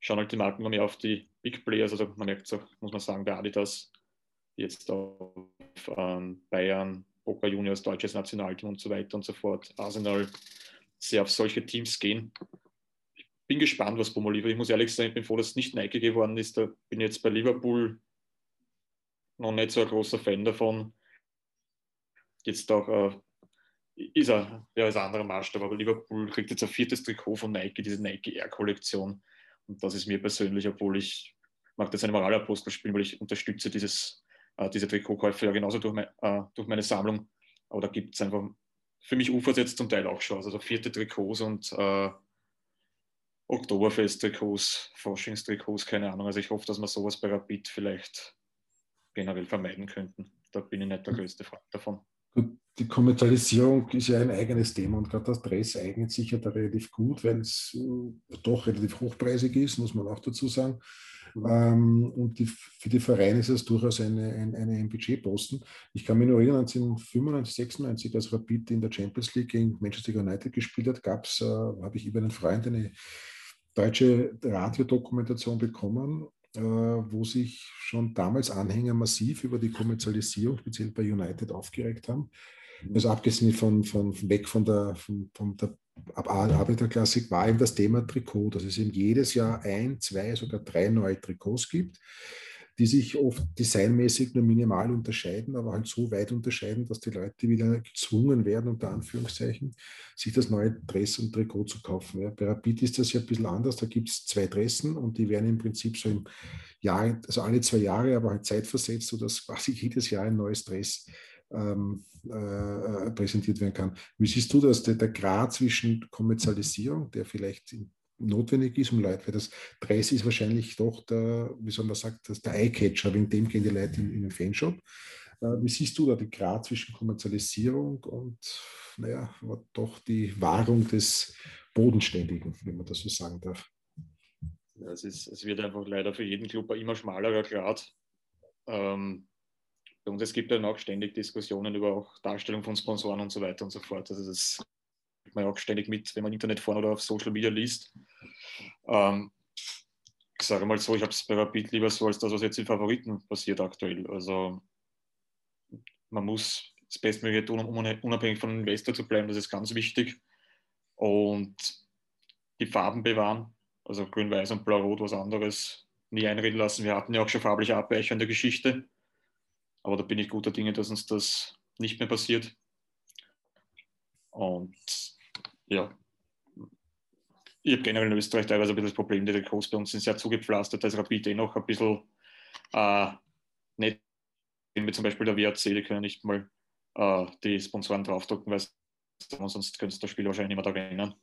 schauen halt die Marken noch mehr auf die Big Players. Also man merkt es auch, muss man sagen, bei Adidas, jetzt auf ähm, Bayern, Boca Juniors, deutsches Nationalteam und so weiter und so fort, Arsenal. sehr auf solche Teams gehen. Ich bin gespannt, was Bomo liefert. Ich muss ehrlich sagen, ich bin froh, dass es nicht Nike geworden ist. Da bin jetzt bei Liverpool noch nicht so ein großer Fan davon. Jetzt auch äh, ist er, ja, ist ein anderer Maßstab, aber Liverpool kriegt jetzt ein viertes Trikot von Nike, diese Nike Air Kollektion. Und das ist mir persönlich, obwohl ich mag das eine Moralapostel spielen, weil ich unterstütze dieses, äh, diese Trikotkäufe ja genauso durch, mein, äh, durch meine Sammlung. Aber da gibt es einfach für mich ufert jetzt zum Teil auch schon. Also vierte Trikots und äh, Oktoberfest-Trikots, Forschungstrikots, keine Ahnung. Also ich hoffe, dass wir sowas bei Rapid vielleicht generell vermeiden könnten. Da bin ich nicht der größte Freund davon. Die Kommerzialisierung ist ja ein eigenes Thema und gerade das Dress eignet sich ja da relativ gut, weil es äh, doch relativ hochpreisig ist, muss man auch dazu sagen. Ähm, und die, für die Vereine ist es durchaus eine, ein, eine, ein Budgetposten. Ich kann mich nur erinnern, 1995, 96, als Rapid in der Champions League gegen Manchester United gespielt hat, gab es, äh, habe ich über einen Freund eine deutsche Radiodokumentation bekommen, wo sich schon damals Anhänger massiv über die Kommerzialisierung, speziell bei United, aufgeregt haben. Mhm. Also abgesehen von, von weg von der, von, von der Arbeiterklassik war eben das Thema Trikot, dass es eben jedes Jahr ein, zwei, sogar drei neue Trikots gibt, die sich oft designmäßig nur minimal unterscheiden, aber halt so weit unterscheiden, dass die Leute wieder gezwungen werden, unter Anführungszeichen, sich das neue Dress und Trikot zu kaufen. Ja, bei Rapid ist das ja ein bisschen anders, da gibt es zwei Dressen und die werden im Prinzip so im Jahr, also alle zwei Jahre, aber halt zeitversetzt, sodass quasi jedes Jahr ein neues Dress ähm, äh, präsentiert werden kann. Wie siehst du das, der, der Grad zwischen Kommerzialisierung, der vielleicht notwendig ist, um Leute, weil das Preis ist wahrscheinlich doch der, wie soll man sagen, der Eye-Catcher, wegen dem gehen die Leute in, in den Fanshop. Äh, wie siehst du da den Grad zwischen Kommerzialisierung und, naja, doch die Wahrung des Bodenständigen, wenn man das so sagen darf? Es, ist, es wird einfach leider für jeden Club ein immer schmalerer Grad. Ähm, und es gibt dann auch ständig Diskussionen über auch Darstellung von Sponsoren und so weiter und so fort. Also das kriegt man ja auch ständig mit, wenn man Internet vorne oder auf Social Media liest. Ähm, ich sage mal so, ich habe es bei Rapid lieber so als das, was jetzt in Favoriten passiert aktuell. Also man muss das Bestmögliche tun, um unabhängig von Investor zu bleiben, das ist ganz wichtig. Und die Farben bewahren, also grün, weiß und blau-rot, was anderes nie einreden lassen. Wir hatten ja auch schon farbliche Abweichungen in der Geschichte. Aber da bin ich guter Dinge, dass uns das nicht mehr passiert. Und ja, ich habe generell in Österreich teilweise ein bisschen das Problem, die Trikots bei uns sind sehr zugepflastert, ist Rapid eh noch ein bisschen äh, nicht, wie zum Beispiel der WAC, die können nicht mal äh, die Sponsoren draufdrucken, weil sonst könnte das Spiel wahrscheinlich nicht mehr da erinnern.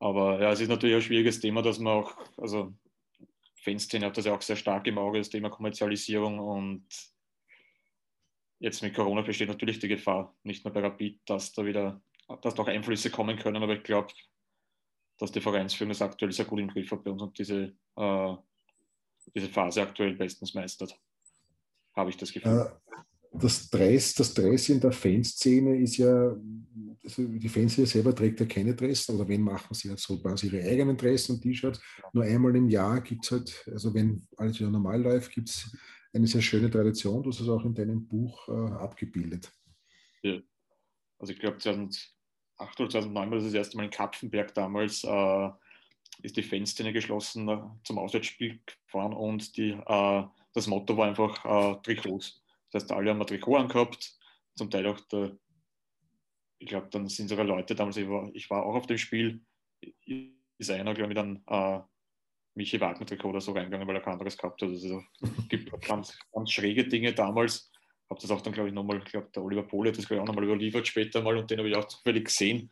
Aber ja, es ist natürlich ein schwieriges Thema, dass man auch, also Fanszene hat das ja auch sehr stark im Auge, das Thema Kommerzialisierung und jetzt mit Corona besteht natürlich die Gefahr, nicht nur bei Rapid, dass da wieder, dass da auch Einflüsse kommen können, aber ich glaube, dass die Vereinsführung das aktuell sehr gut im Griff hat bei uns und diese, äh, diese Phase aktuell bestens meistert, habe ich das Gefühl. Äh, das Dress, das Dress in der Fanszene ist ja, also die Fanszene selber trägt ja keine Dressen oder wenn machen sie halt so quasi ihre eigenen Dressen und T-Shirts. Nur einmal im Jahr gibt es halt, also wenn alles wieder normal läuft, gibt es eine sehr schöne Tradition. Du hast es auch in deinem Buch äh, abgebildet. Ja. Also ich glaube 2008 oder 2009 war das das erste Mal in Kapfenberg damals, äh, ist die Fanszene geschlossen äh, zum Auswärtsspiel gefahren und die, äh, das Motto war einfach äh, Trikots. Das heißt, alle haben ein Trikot angehabt, zum Teil auch der, ich glaube, dann sind sogar Leute damals, ich war, ich war auch auf dem Spiel, ist einer, glaube ich, einem äh, Michi Wagner-Trikot oder so reingegangen, weil er kein anderes gehabt hat. Also es gibt ganz, ganz schräge Dinge damals. Habe das auch dann, glaube ich, nochmal, ich glaube, der Oliver Pohle hat das, glaube ich, auch nochmal überliefert später mal und den habe ich auch zufällig gesehen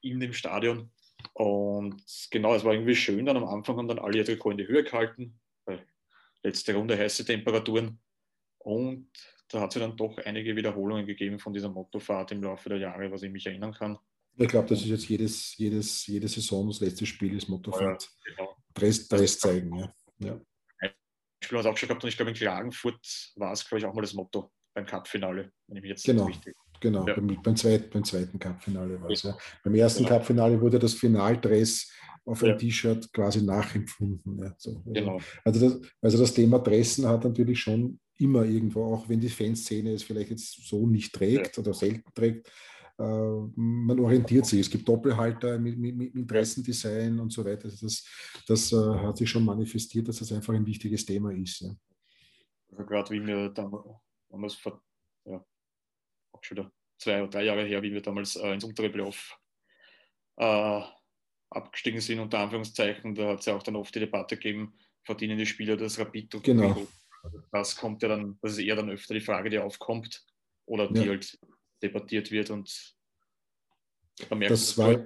in dem Stadion. Und genau, es war irgendwie schön. Dann am Anfang haben dann alle ihr Trikot in die Höhe gehalten. Letzte Runde heiße Temperaturen. Und da hat es dann doch einige Wiederholungen gegeben von dieser Mottofahrt im Laufe der Jahre, was ich mich erinnern kann. Ich glaube, das ist jetzt jedes, jedes, jede Saison das letzte Spiel ist Mottofahrt. Ja, genau. Dress, Dress zeigen, ja. ja. Haben wir auch schon gehabt und ich glaube in Klagenfurt war es, glaube ich, auch mal das Motto beim Cup-Finale, wenn ich mich jetzt genau. richtig Genau, ja. beim, beim, zweit, beim zweiten Cup-Finale war es. Ja. Beim ersten genau. Cup-Finale wurde das Finaldress auf ein ja. T-Shirt quasi nachempfunden. Ja. So, also, genau. also, das, also das Thema Dressen hat natürlich schon immer irgendwo, auch wenn die Fanszene es vielleicht jetzt so nicht trägt oder selten trägt, man orientiert sich. Es gibt Doppelhalter mit, mit, mit Interessendesign und so weiter. Also das, das äh, hat sich schon manifestiert, dass das einfach ein wichtiges Thema ist. Ja. Also gerade wie wir damals vor ja, auch schon wieder zwei oder drei Jahre her, wie wir damals äh, ins untere Playoff äh, abgestiegen sind, unter Anführungszeichen, da hat es ja auch dann oft die Debatte gegeben, verdienen die Spieler das Rapid genau. Also das kommt ja dann, das ist eher dann öfter die Frage, die aufkommt oder die ja. halt debattiert wird und da merkt, das war,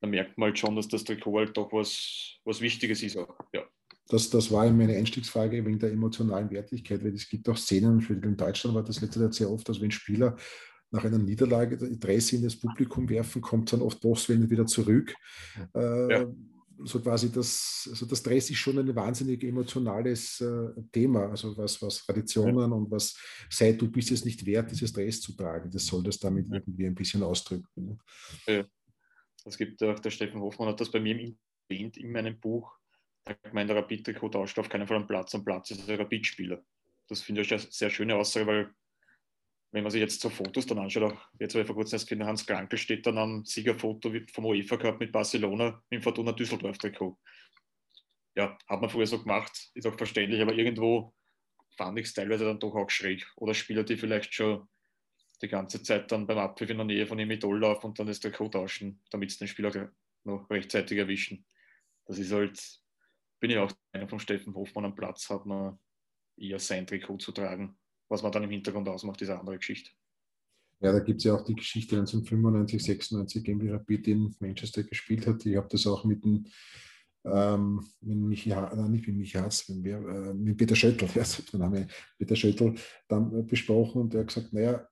da merkt man halt schon, dass das Trikot halt doch was, was Wichtiges ist. Auch. Ja. Das, das war meine Einstiegsfrage wegen der emotionalen Wertigkeit, weil es gibt auch Szenen, für in Deutschland war das letzte Zeit sehr oft, dass wenn Spieler nach einer Niederlage Interesse in das Publikum werfen, kommt dann oft postwendend wieder zurück. Äh, ja so quasi das, also das Dress ist schon ein wahnsinnig emotionales äh, Thema, also was, was Traditionen ja. und was sei, du bist es nicht wert, dieses Dress zu tragen. Das soll das damit ja. irgendwie ein bisschen ausdrücken. Ne? Ja. Es gibt auch, der Steffen Hoffmann hat das bei mir erwähnt in meinem Buch, der gemeint, der Rapid-Trikot tauscht auf keinen Fall einen Platz, am Platz ist der Rapid-Spieler. Das finde ich eine sehr schöne Aussage, weil wenn man sich jetzt so Fotos dann anschaut, auch jetzt habe ich vor kurzem erst gesehen, Hans Krankel steht dann am Siegerfoto vom UEFA Cup mit Barcelona im Fortuna Düsseldorf Trikot. Ja, hat man früher so gemacht, ist auch verständlich, aber irgendwo fand ich es teilweise dann doch auch schräg. Oder Spieler, die vielleicht schon die ganze Zeit dann beim Abpfiff in der Nähe von ihrem Idol laufen und dann das Trikot tauschen, damit sie den Spieler noch rechtzeitig erwischen. Das ist halt, bin ich auch einer von Steffen Hofmann am Platz, hat man eher sein Trikot zu tragen was man dann im Hintergrund ausmacht, ist eine andere Geschichte. Ja, da gibt es ja auch die Geschichte 1995, 96, gegen Rapid in Manchester gespielt hat. Ich habe das auch mit dem ähm, mit Michi, nein, nicht mit Michi Haas, mit, äh, mit Peter Schöttl, ja, der Name, Peter Schöttl, dann äh, besprochen und er hat gesagt, naja,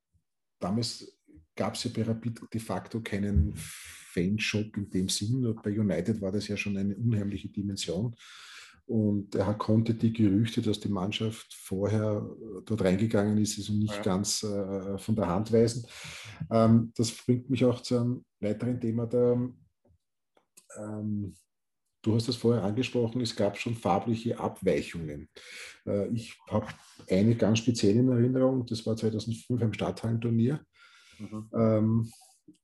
damals gab es ja bei Rapid de facto keinen Fanshop in dem Sinn. Bei United war das ja schon eine unheimliche Dimension. Und er konnte die Gerüchte, dass die Mannschaft vorher äh, dort reingegangen ist, also nicht ja. ganz äh, von der Hand weisen. Ähm, das bringt mich auch zu einem weiteren Thema. Der, ähm, du hast das vorher angesprochen, es gab schon farbliche Abweichungen. Äh, ich habe eine ganz spezielle in Erinnerung, das war 2005 am Stadthallenturnier. Mhm. Ähm,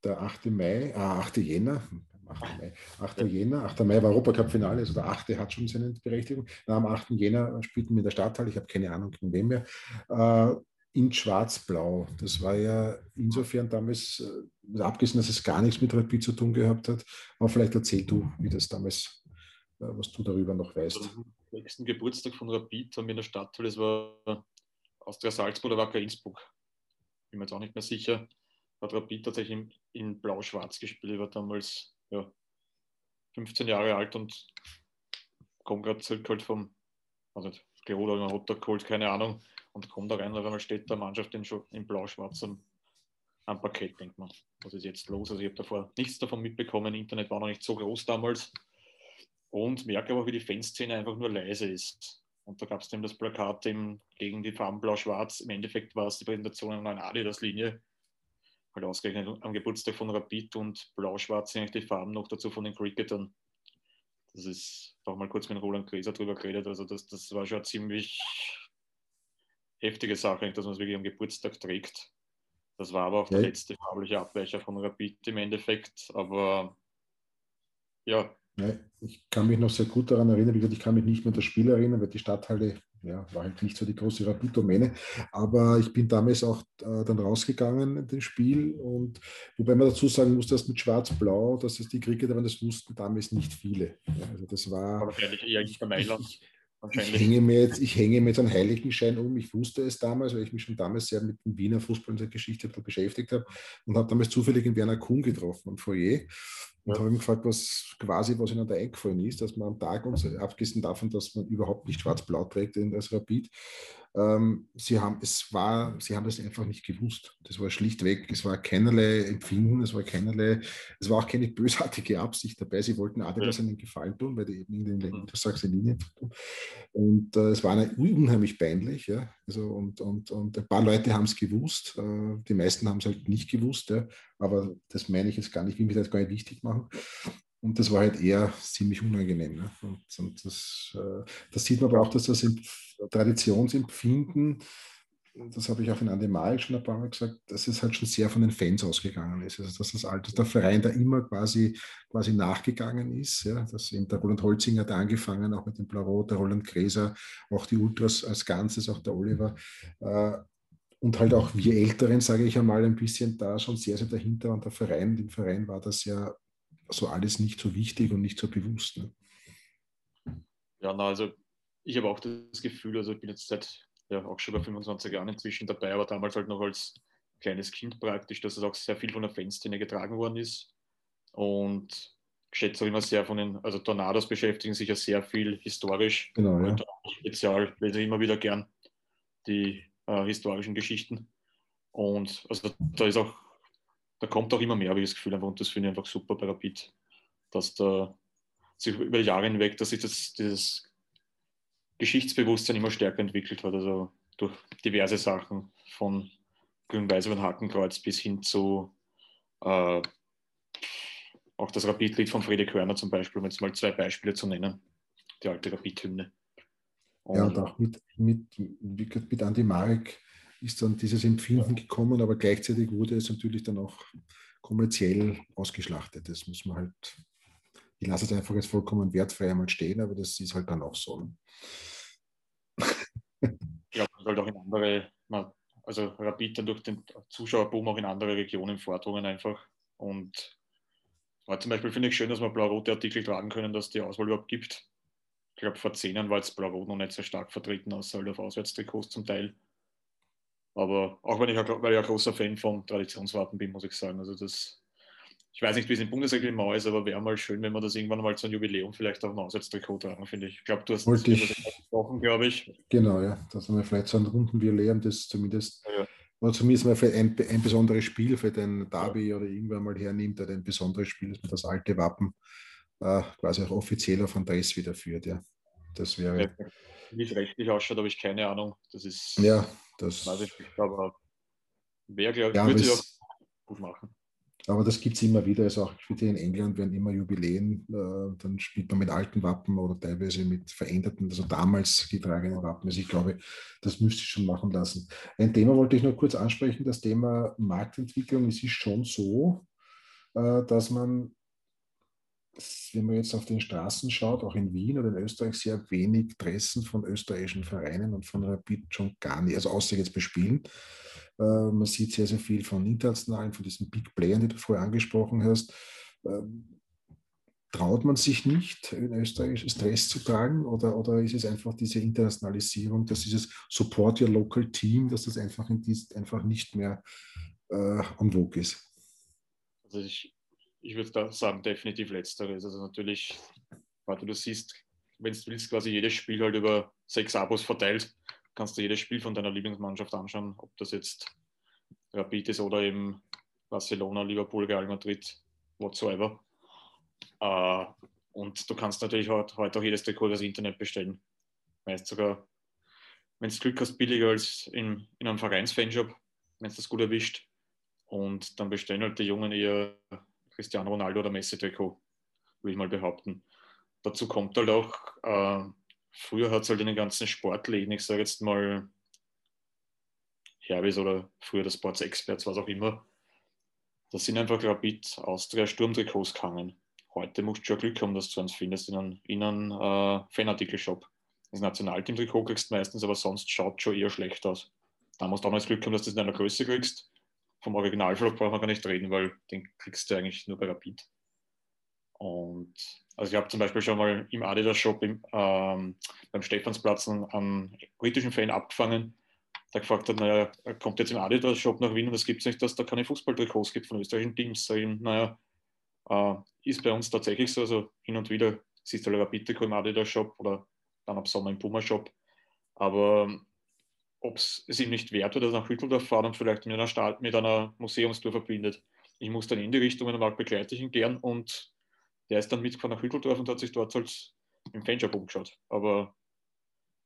der 8. Mai, äh, 8. Jänner, 8. Mai. 8. Jänner, 8. Mai war Europacup-Finale, also der 8. hat schon seine Berechtigung. Am 8. Jänner spielten wir in der Stadthalle, ich habe keine Ahnung gegen wen mehr, äh, in Schwarz-Blau. Das war ja insofern damals, äh, abgesehen, dass es gar nichts mit Rapid zu tun gehabt hat, aber vielleicht erzähl du, wie das damals, äh, was du darüber noch weißt. Also, am nächsten Geburtstag von Rapid haben wir in der Stadthalle, das war Austria Salzburg oder Wacker Innsbruck, bin mir jetzt auch nicht mehr sicher, hat Rapid tatsächlich in, in Blau-Schwarz gespielt, war damals ja, 15 Jahre alt und komme gerade zurück halt vom, also Tirol oder Rotter geholt, keine Ahnung, und komme da rein, und auf einmal steht der Mannschaft in, in blau-schwarz am, Parkett, denkt man, was ist jetzt los? Also ich habe davor nichts davon mitbekommen, Internet war noch nicht so groß damals und merke aber, wie die Fanszene einfach nur leise ist. Und da gab es dann das Plakat eben gegen die Farben blau-schwarz. Im Endeffekt war es die Präsentation einer neuen Adidas-Linie halt ausgerechnet am Geburtstag von Rapid und Blau-Schwarz sind eigentlich die Farben noch dazu von den Cricketern. Das ist auch mal kurz mit Roland Gräser drüber geredet. Also das, das war schon eine ziemlich heftige Sache, dass man es wirklich am Geburtstag trägt. Das war aber auch ja. der letzte farbliche Abweicher von Rapid im Endeffekt. Aber ja. Ja. Ich kann mich noch sehr gut daran erinnern, wie gesagt, ich kann mich nicht mehr an das Spiel erinnern, weil die Stadthalle ja, war halt nicht so die große Rapid-Domäne. Aber ich bin damals auch äh, dann rausgegangen in den Spiel und wobei man dazu sagen muss, dass mit Schwarz-Blau, dass es die Krieger, das wussten damals nicht viele. Ja, also das war. Aber eher nicht bei Mailand. Ich, ich hänge, mir jetzt, ich hänge mir jetzt einen Heiligenschein um. Ich wusste es damals, weil ich mich schon damals sehr mit dem Wiener Fußball und der Geschichte beschäftigt habe und habe damals zufällig in Werner Kuhn getroffen am Foyer und ja. habe ihm gefragt, was quasi, was ihnen da eingefallen ist, dass man am Tag, und abgesehen davon, dass man überhaupt nicht schwarz-blau trägt als Rapid, ähm, sie, haben, es war, sie haben das einfach nicht gewusst. Das war schlichtweg, es war keinerlei Empfinden, es war keinerlei, es war auch keine bösartige Absicht dabei. Sie wollten Adidas einen Gefallen tun, weil die eben in den Niedersachsen Linien tun. Und äh, es war unheimlich peinlich. Ja? Also, und, und, und ein paar Leute haben es gewusst, äh, die meisten haben es halt nicht gewusst, ja? aber das meine ich jetzt gar nicht, ich will mich das gar nicht wichtig machen. Und das war halt eher ziemlich unangenehm. Ne? Und, und das, äh, das, sieht man aber auch, dass das Traditionsempfinden das habe ich auch in Andi Marek schon ein paar Mal gesagt, dass es halt schon sehr von den Fans ausgegangen ist. Also dass das alte, der Verein da immer quasi, quasi nachgegangen ist. Ja, dass eben der Roland Holzinger da angefangen, auch mit dem Blau-Rot, der Roland Gräser, auch die Ultras als Ganzes, auch der Oliver. Äh, und halt auch wir Älteren, sage ich einmal, ein bisschen da schon sehr, sehr dahinter. Und der Verein, dem Verein war das ja so alles nicht so wichtig und nicht so bewusst. Ne? Ja, na, also ich habe auch das Gefühl, also ich bin jetzt seit ja, auch schon bei 25 Jahren inzwischen dabei, aber damals halt noch als kleines Kind praktisch, dass es auch sehr viel von der Fanszene getragen worden ist. Und ich schätze auch immer sehr von den, also Tornados beschäftigen sich ja sehr viel historisch. Genau, ja. Und spezial lese ich immer wieder gern die äh, historischen Geschichten. Und also da ist auch, da kommt auch immer mehr, habe ich das Gefühl, einfach, und das finde ich einfach super bei Rapid, dass da sich über Jahre hinweg, dass sich das, dieses Geschichtsbewusstsein immer stärker entwickelt hat. Also durch diverse Sachen von Grün-Weiß über den Hakenkreuz bis hin zu äh, auch das Rapid-Lied von Friedrich Körner zum Beispiel, um jetzt mal zwei Beispiele zu nennen, die alte Rapid-Hymne. Ja, und auch mit, mit, mit Andi Marek ist dann dieses Empfinden gekommen, aber gleichzeitig wurde es natürlich dann auch kommerziell ausgeschlachtet. Das muss man halt, ich lasse es einfach jetzt vollkommen wertfrei einmal stehen, aber das ist halt dann auch so. Ne? Ja, man sollte auch in andere, also Rapid dann durch den Zuschauerboom auch in andere Regionen vordrungen einfach. Und war zum Beispiel finde ich schön, dass wir blau-rote Artikel tragen können, dass die Auswahl überhaupt gibt. Ich glaube, vor zehn Jahren war jetzt blau-rot noch nicht so stark vertreten, außer halt auf Auswärtstrikots zum Teil. Aber auch wenn ich, weil ich ein großer Fan von Traditionswarten bin, muss ich sagen. Also das ich weiß nicht, wie es im Bundesreglement ist, aber wäre mal schön, wenn man das irgendwann mal zu einem Jubiläum vielleicht auch ein Auswärtstrikot tragen, finde ich. Ich glaube, du hast Wollte das gesprochen, glaube ich. Genau, ja. Dass wir vielleicht so einen runden Jubiläum, das zumindest, ja. oder zumindest mal für ein, ein besonderes Spiel, für den Derby ja. oder irgendwann mal hernimmt, oder ein besonderes Spiel, dass man das alte Wappen äh, quasi auch offiziell auf Andres wieder führt, ja. Das wäre. Ja, wie es rechtlich ausschaut, habe ich keine Ahnung. Das ist. Ja, das. Weiß ich nicht, aber wäre, glaube ich, ja, würde auch gut machen. Aber das gibt es immer wieder. Also auch in England werden immer Jubiläen, äh, dann spielt man mit alten Wappen oder teilweise mit veränderten, also damals getragenen Wappen. Also ich glaube, das müsste ich schon machen lassen. Ein Thema wollte ich noch kurz ansprechen, das Thema Marktentwicklung. Es ist schon so, äh, dass man, wenn man jetzt auf den Straßen schaut, auch in Wien oder in Österreich, sehr wenig Dressen von österreichischen Vereinen und von Rapid schon gar nicht, also außer jetzt bei Spielen äh, man sieht sehr, sehr viel von internationalen, von diesen Big Playern, die du vorher angesprochen hast. Ähm, traut man sich nicht, in Österreich Stress zu tragen oder, oder ist es einfach diese Internationalisierung, dass dieses Support Your Local Team, dass das einfach, in dies, einfach nicht mehr äh, en vogue ist? Also ich, ich würde da sagen, definitiv letzteres. Also natürlich, weil du siehst, wenn du willst, quasi jedes Spiel halt über sechs Abos verteilt, kannst du jedes Spiel von deiner Lieblingsmannschaft anschauen, ob das jetzt Rapid ist oder eben Barcelona, Liverpool, Real Madrid, whatsoever. Äh, und du kannst natürlich heute, heute auch jedes Trikot das Internet bestellen. Meist sogar, wenn du Glück hast, billiger als in, in einem Vereinsfanshop, wenn es das gut erwischt. Und dann bestellen halt die Jungen eher Cristiano Ronaldo oder Messi-Trikot, würde ich mal behaupten. Dazu kommt halt auch, äh, früher hat es halt in den ganzen Sportläden, ich sage jetzt mal Herbis oder früher das Sports Experts, was auch immer, das sind einfach Rapid Austria Sturmtrikots gehangen. Heute musst du schon Glück haben, dass du eins findest in einem, in einem äh, Fanartikel-Shop. Das Nationalteam-Trikot kriegst du meistens, aber sonst schaut schon eher schlecht aus. Da musst du auch noch das Glück haben, dass du es in einer Größe kriegst. Vom Originalflug brauchen wir gar nicht reden, weil den kriegst du eigentlich nur bei Rapid. Und also ich habe zum Beispiel schon mal im Adidas-Shop ähm, beim Stephansplatz einen, britischen Fan abgefangen, der gefragt hat, naja, er kommt jetzt im Adidas-Shop nach Wien und es gibt nicht, dass da keine Fußballtrikots gibt von österreichischen Teams. Sag ich, naja, äh, ist bei uns tatsächlich so, also hin und wieder siehst du halt Rapid-Trikot im Adidas-Shop oder dann ab Sommer im Puma-Shop. Aber ob es ihm nicht wert er nach Hütteldorf fahren und vielleicht mit einer, Stadt, mit einer Museumstour verbindet. Ich muss dann in die Richtung, wenn er begleite ich ihn gern und der ist dann mitgefahren nach Hütteldorf und hat sich dort halt im Fanshop umgeschaut. Aber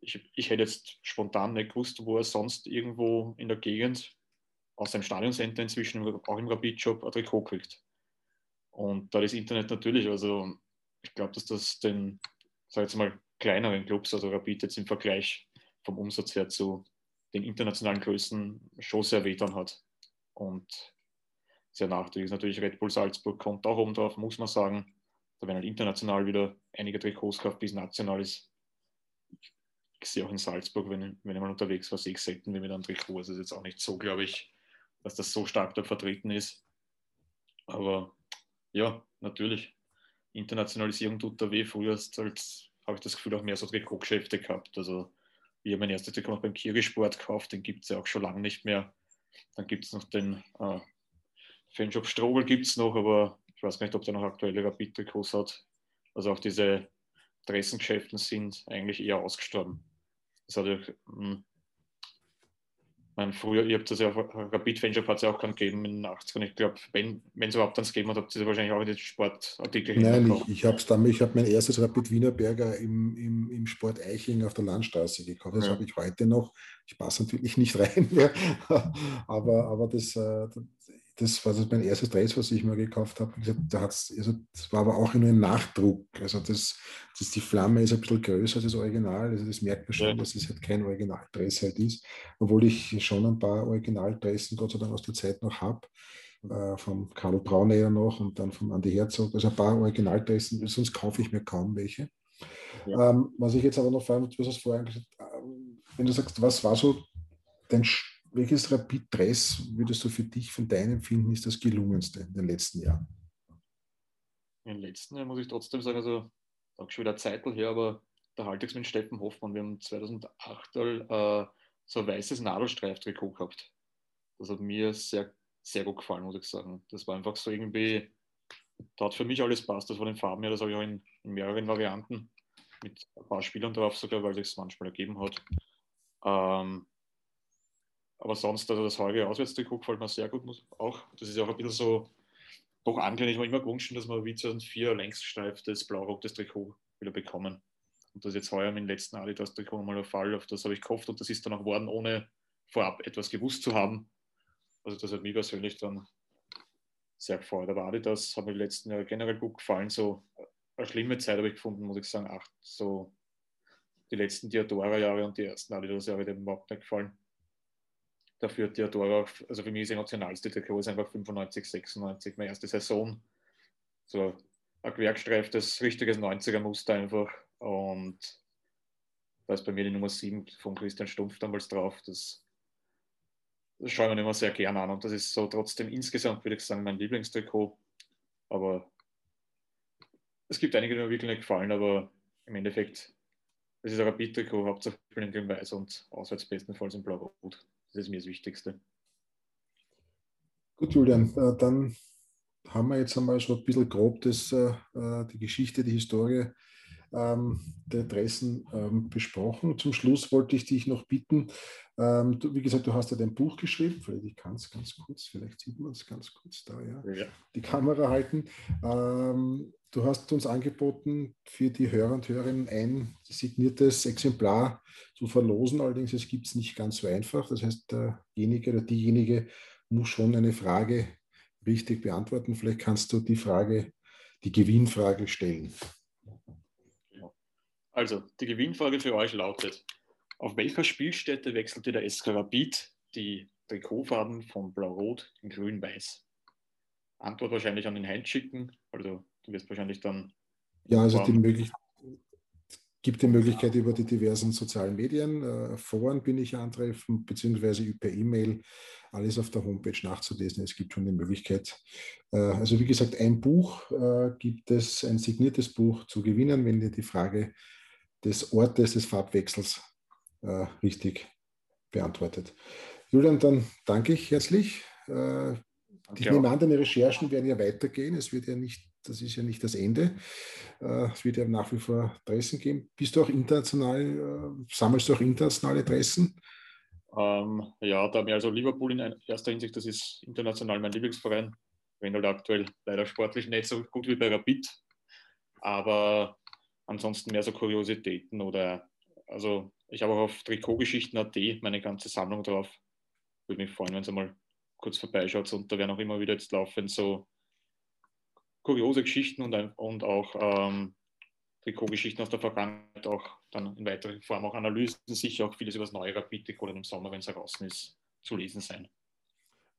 ich, ich hätte jetzt spontan nicht gewusst, wo er sonst irgendwo in der Gegend aus seinem Stadioncenter inzwischen auch im Rapid-Shop ein Trikot kriegt. Und da das Internet natürlich, also ich glaube, dass das den, sag jetzt mal, kleineren Clubs, also Rapid jetzt im Vergleich vom Umsatz her zu den internationalen Größen schon sehr wehtan hat. Und sehr nachträglich ist natürlich Red Bull Salzburg kommt auch oben drauf, muss man sagen. Da werden halt international wieder einige Trikots gekauft, bis national ist. Ich sehe auch in Salzburg, wenn, wenn ich mal unterwegs war, sehe ich selten wie mit einem Trikot. Also ist jetzt auch nicht so, glaube ich, dass das so stark dort vertreten ist. Aber ja, natürlich. Internationalisierung tut da weh. Früher habe ich das Gefühl, auch mehr so Trikotgeschäfte gehabt. Also ich habe mein erstes Trikot beim Kirchsport gekauft, den gibt es ja auch schon lange nicht mehr. Dann gibt es noch den äh, Fanshop Strobel gibt es noch, aber ich weiß gar nicht, ob der noch aktuelle Rapid-Trikots hat. Also auch diese Dressengeschäften sind eigentlich eher ausgestorben. Das hat ja, hm, meine, früher, ihr habt das ja auf Rapid Fanshop hat es ja auch keinen gegeben in den 80ern. Ich glaube, wenn es überhaupt dann gegeben hat, habt ihr wahrscheinlich auch in den Sportartikel Nein, ich, ich habe ich habe mein erstes Rapid Wienerberger im, im, im Sport Eiching auf der Landstraße gekauft. Das ja. habe ich heute noch. Ich passe natürlich nicht rein mehr, aber, aber das, äh, das war das mein erstes Dress, was ich mir gekauft habe. Da hat's, also, das war aber auch nur ein Nachdruck. Also das, das, die Flamme ist ein bisschen größer als das Original. Also das merkt man schon, ja. dass es halt kein Originaldress halt ist. Obwohl ich schon ein paar Originaldressen Gott sei Dank aus der Zeit noch habe. Äh, vom Karl Brauneyer noch und dann vom Andi Herzog. Also ein paar Originaldressen, sonst kaufe ich mir kaum welche. Ja. Ähm, was ich jetzt aber noch fragen, du hast vorhin gesagt, ähm, wenn du sagst, was war so dein welches Rapid 3 würdest du für dich von deinem Empfinden ist das gelungenste in den letzten Jahren? In den letzten Jahren muss ich trotzdem sagen, also auch schon wieder Zeit her, aber da halte ich es mit Steffen Hoffmann. Wir haben 2008 äh, so ein weißes Nadelstreif-Trikot gehabt. Das hat mir sehr, sehr gut gefallen, muss ich sagen. Das war einfach so irgendwie, da hat für mich alles passt. Das war den Farben her, das habe ich auch in, in, mehreren Varianten mit ein paar Spielern drauf sogar, weil es manchmal ergeben hat. Ähm, aber sonst, also das heutige Auswärtstrikot gefällt mir sehr gut auch. Das ist auch ein bisschen so, doch angelehnt. Ich habe immer gewünscht, dass wir wie 2004 längsstreiftes blau-rotes Trikot wieder bekommen. Und das ist jetzt heuer mit dem letzten Adidas-Trikot mal der Fall. Auf das habe ich gehofft und das ist dann auch geworden, ohne vorab etwas gewusst zu haben. Also das hat mir persönlich dann sehr gefreut. Aber Adidas hat mir die letzten Jahre generell gut gefallen. So eine schlimme Zeit habe ich gefunden, muss ich sagen. Acht, so die letzten Diadora-Jahre und die ersten Adidas-Jahre, die haben überhaupt nicht gefallen dafür Theodora, also für mich ist emotionalste Trikot ist einfach 95, 96, meine erste Saison. So ein gewerkstreiftes, richtiges 90er-Muster einfach. Und da ist bei mir die Nummer 7 von Christian Stumpf damals drauf. Das, das schaue ich mir immer sehr gern an. Und das ist so trotzdem insgesamt, würde ich sagen, mein Lieblingstrikot. Aber es gibt einige, die mir wirklich nicht gefallen, aber im Endeffekt, es ist ein Rapid-Trikot, hauptsächlich in Grün-Weiß und auswärts bestenfalls in Blau-Rot. Das ist mir das Wichtigste. Gut, Julian, äh, dann haben wir jetzt einmal so ein bisschen grob das, äh, äh, die Geschichte, die Historie der Adressen ähm, besprochen. Zum Schluss wollte ich dich noch bitten, ähm, du, wie gesagt, du hast ja dein Buch geschrieben, vielleicht ich kann es ganz kurz, vielleicht sieht man es ganz kurz da, ja, ja. die Kamera halten. Ähm, du hast uns angeboten, für die Hörer und Hörerinnen ein signiertes Exemplar zu verlosen, allerdings es gibt es nicht ganz so einfach. Das heißt, derjenige oder diejenige muss schon eine Frage richtig beantworten. Vielleicht kannst du die Frage, die Gewinnfrage stellen. Also, die Gewinnfrage für euch lautet: Auf welcher Spielstätte wechselte der SK Rapid die Trikotfarben von Blau-Rot in Grün-Weiß? Antwort wahrscheinlich an den Heinz schicken. Also, du wirst wahrscheinlich dann. Ja, also die Möglichkeit gibt die Möglichkeit über die diversen sozialen Medien, äh, Foren bin ich antreffen, beziehungsweise per E-Mail alles auf der Homepage nachzulesen. Es gibt schon die Möglichkeit. Äh, also wie gesagt, ein Buch äh, gibt es, ein signiertes Buch zu gewinnen, wenn ihr die Frage des Ortes des Farbwechsels äh, richtig beantwortet. Julian, dann danke ich herzlich. Äh, ich nehme an, deine Recherchen werden ja weitergehen. Es wird ja nicht, das ist ja nicht das Ende. Äh, es wird ja nach wie vor Adressen geben. Bist du auch international, äh, sammelst du auch internationale Adressen? Ähm, ja, da mir also Liverpool in erster Hinsicht, das ist international mein Lieblingsverein. Wenn halt aktuell leider sportlich nicht so gut wie bei Rapid. Aber ansonsten mehr so Kuriositäten oder also ich habe auch auf Trikotgeschichten.at meine ganze Sammlung drauf. Würde mich freuen, wenn es einmal kurz vorbeischaut und da werden auch immer wieder jetzt laufend so kuriose Geschichten und, und auch ähm, Trikotgeschichten aus der Vergangenheit auch dann in weiterer Form auch Analysen, sicher auch vieles über das neue Rapid-Trikot im Sommer, wenn es heraus ist, zu lesen sein.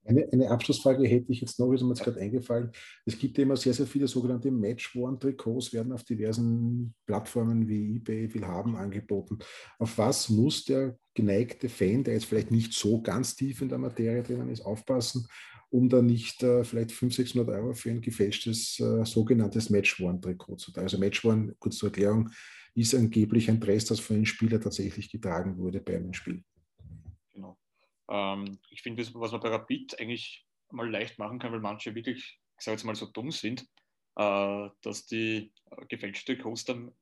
Eine, eine, Abschlussfrage hätte ich jetzt noch, ist mir jetzt gerade eingefallen. Es gibt immer sehr, sehr viele sogenannte Match-Worn-Trikots, werden auf diversen Plattformen wie eBay, Willhaben angeboten. Auf was muss der geneigte Fan, der jetzt vielleicht nicht so ganz tief in der Materie drinnen ist, aufpassen, um da nicht äh, vielleicht 500, 600 Euro für ein gefälschtes äh, sogenanntes Match-Worn-Trikot zu tun? Also Match-Worn, kurz zur Erklärung, ist angeblich ein Dress, das von einem Spieler tatsächlich getragen wurde bei einem Spiel. Ähm, ich finde, was man bei Rapid eigentlich mal leicht machen kann, weil manche wirklich, ich sage jetzt mal, so dumm sind, äh, dass die äh, gefälschte Coaster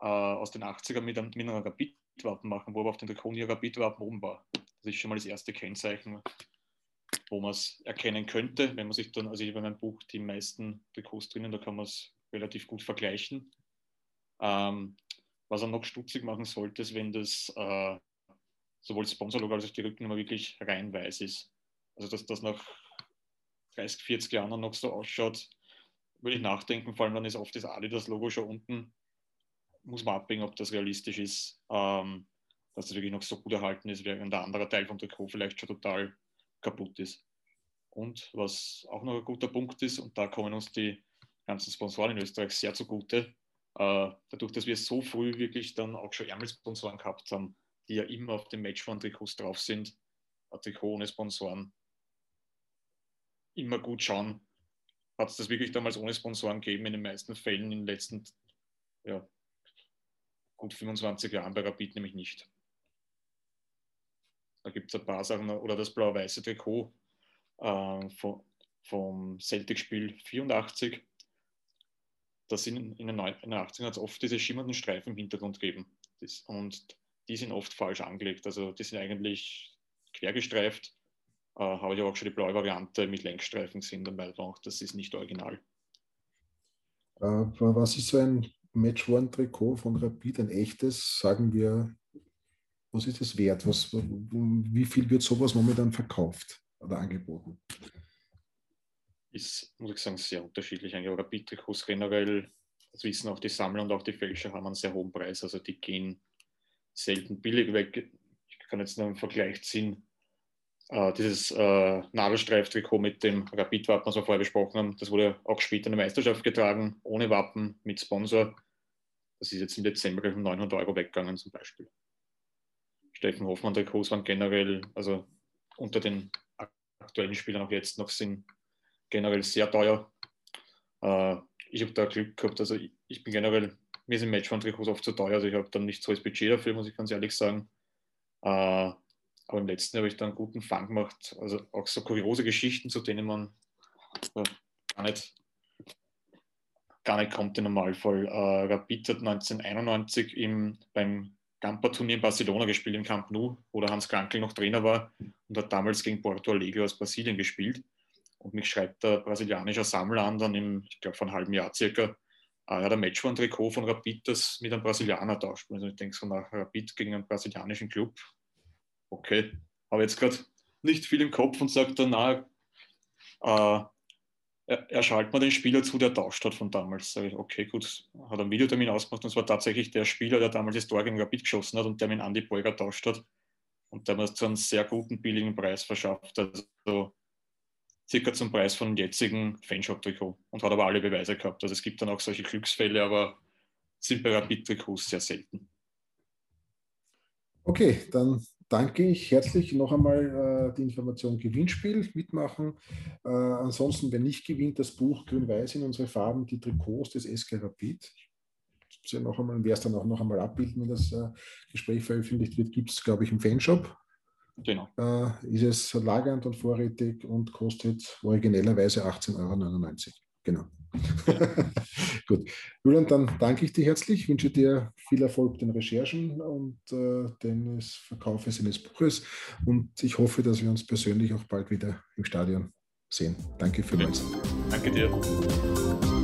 äh, aus den 80ern mit, einem, mit einer Rapid-Wappen machen, wo aber auf den ihr Rapid-Wappen oben war. Das ist schon mal das erste Kennzeichen, wo man es erkennen könnte, wenn man sich dann, also ich habe in meinem Buch die meisten Trikots drinnen, da kann man es relativ gut vergleichen. Ähm, was er noch stutzig machen sollte, ist, wenn das äh, sowohl das Sponsorlogo als auch die Rückennummer wirklich rein weiß ist. Also dass das nach 30, 40 Jahren noch so ausschaut, würde ich nachdenken, vor allem dann ist oft das Adidas-Logo schon unten. Muss man abwägen, ob das realistisch ist, ähm, dass das wirklich noch so gut erhalten ist, während der andere Teil vom Trikot vielleicht schon total kaputt ist. Und was auch noch ein guter Punkt ist, und da kommen uns die ganzen Sponsoren in Österreich sehr zugute, äh, dadurch, dass wir so früh wirklich dann auch schon Ärmelsponsoren gehabt haben, die ja immer auf den Matchfund-Trikots drauf sind, ein Trikot ohne Sponsoren, immer gut schauen. Hat es das wirklich damals ohne Sponsoren gegeben? In den meisten Fällen in den letzten ja, gut 25 Jahren bei Rapid nämlich nicht. Da gibt es ein paar Sachen, oder das blau-weiße Trikot äh, vom, vom Celtic-Spiel 84. Da sind in den 80ern hat es oft diese schimmernden Streifen im Hintergrund gegeben. Das, und die sind oft falsch angelegt. Also die sind eigentlich quergestreift. Äh, habe ich auch schon die blaue Variante mit Lenkstreifen gesehen, dann weiß man auch, das ist nicht original. Äh, was ist so ein Match-One-Trikot von Rapid, ein echtes, sagen wir, was ist es wert? Was, wie viel wird sowas momentan verkauft oder angeboten? Ist, muss ich sagen, sehr unterschiedlich. Rapid-Trikots generell, das wissen auch die Sammler und auch die Fälscher, haben einen sehr hohen Preis. Also die gehen selten billig weg. Ich kann jetzt noch einen Vergleich ziehen. Äh, dieses äh, Nadelstreiftrikot mit dem Rapid-Wappen, was wir vorher besprochen haben, das wurde auch später in der Meisterschaft getragen, ohne Wappen, mit Sponsor. Das ist jetzt im Dezember um 900 Euro weggegangen zum Beispiel. Steffen Hoffmann-Trikots waren generell, also unter den aktuellen Spielern auch jetzt noch sind generell sehr teuer. Äh, ich habe da Glück gehabt, also ich, ich bin generell mir sind Matchfund-Trikots oft zu teuer, also ich habe dann nicht so das Budget dafür, muss ich ganz ehrlich sagen. Äh, aber im letzten habe ich da einen guten Fang gemacht. Also auch so kuriose Geschichten, zu denen man äh, gar, nicht, gar nicht kommt im Normalfall. Äh, Rapid hat 1991 im, beim Gampa-Turnier in Barcelona gespielt, im Camp Nou, wo der Hans Krankel noch Trainer war und hat damals gegen Porto Alegre aus Brasilien gespielt. Und mich schreibt der brasilianische Sammler an, dann im, ich glaube, vor einem halben Jahr circa, er hat ein Match von Trikot von Rapid, das mit einem Brasilianer tauscht. Also ich denke so nach Rapid gegen einen brasilianischen Club. Okay, habe jetzt gerade nicht viel im Kopf und sagt dann, na, äh, er, er schaltet mir den Spieler zu, der tauscht hat von damals. Sage ich, okay, gut, hat einen Videotermin ausgemacht und es war tatsächlich der Spieler, der damals das Tor gegen Rapid geschossen hat und der mit Andy Beuger tauscht hat. Und der hat zu einem sehr guten, billigen Preis verschafft. Also circa zum Preis von jetzigen Fanshop-Trikot und hat aber alle Beweise gehabt. Also es gibt dann auch solche Glücksfälle, aber sind bei Rapid-Trikots sehr selten. Okay, dann danke ich herzlich noch einmal äh, die Information Gewinnspiel mitmachen. Äh, ansonsten, wer nicht gewinnt, das Buch Grün-Weiß in unsere Farben, die Trikots des SK Rapid. Ja noch einmal, wer es dann auch noch einmal abbilden, wenn das äh, Gespräch veröffentlicht wird, gibt es, glaube ich, im Fanshop. Genau. Äh, ist es lagernd und vorrätig und kostet originellerweise 18,99 Euro. Genau. Gut. Julian, dann danke ich dir herzlich, wünsche dir viel Erfolg den Recherchen und äh, des Verkaufes eines Buches und ich hoffe, dass wir uns persönlich auch bald wieder im Stadion sehen. Danke vielmals. Danke dir.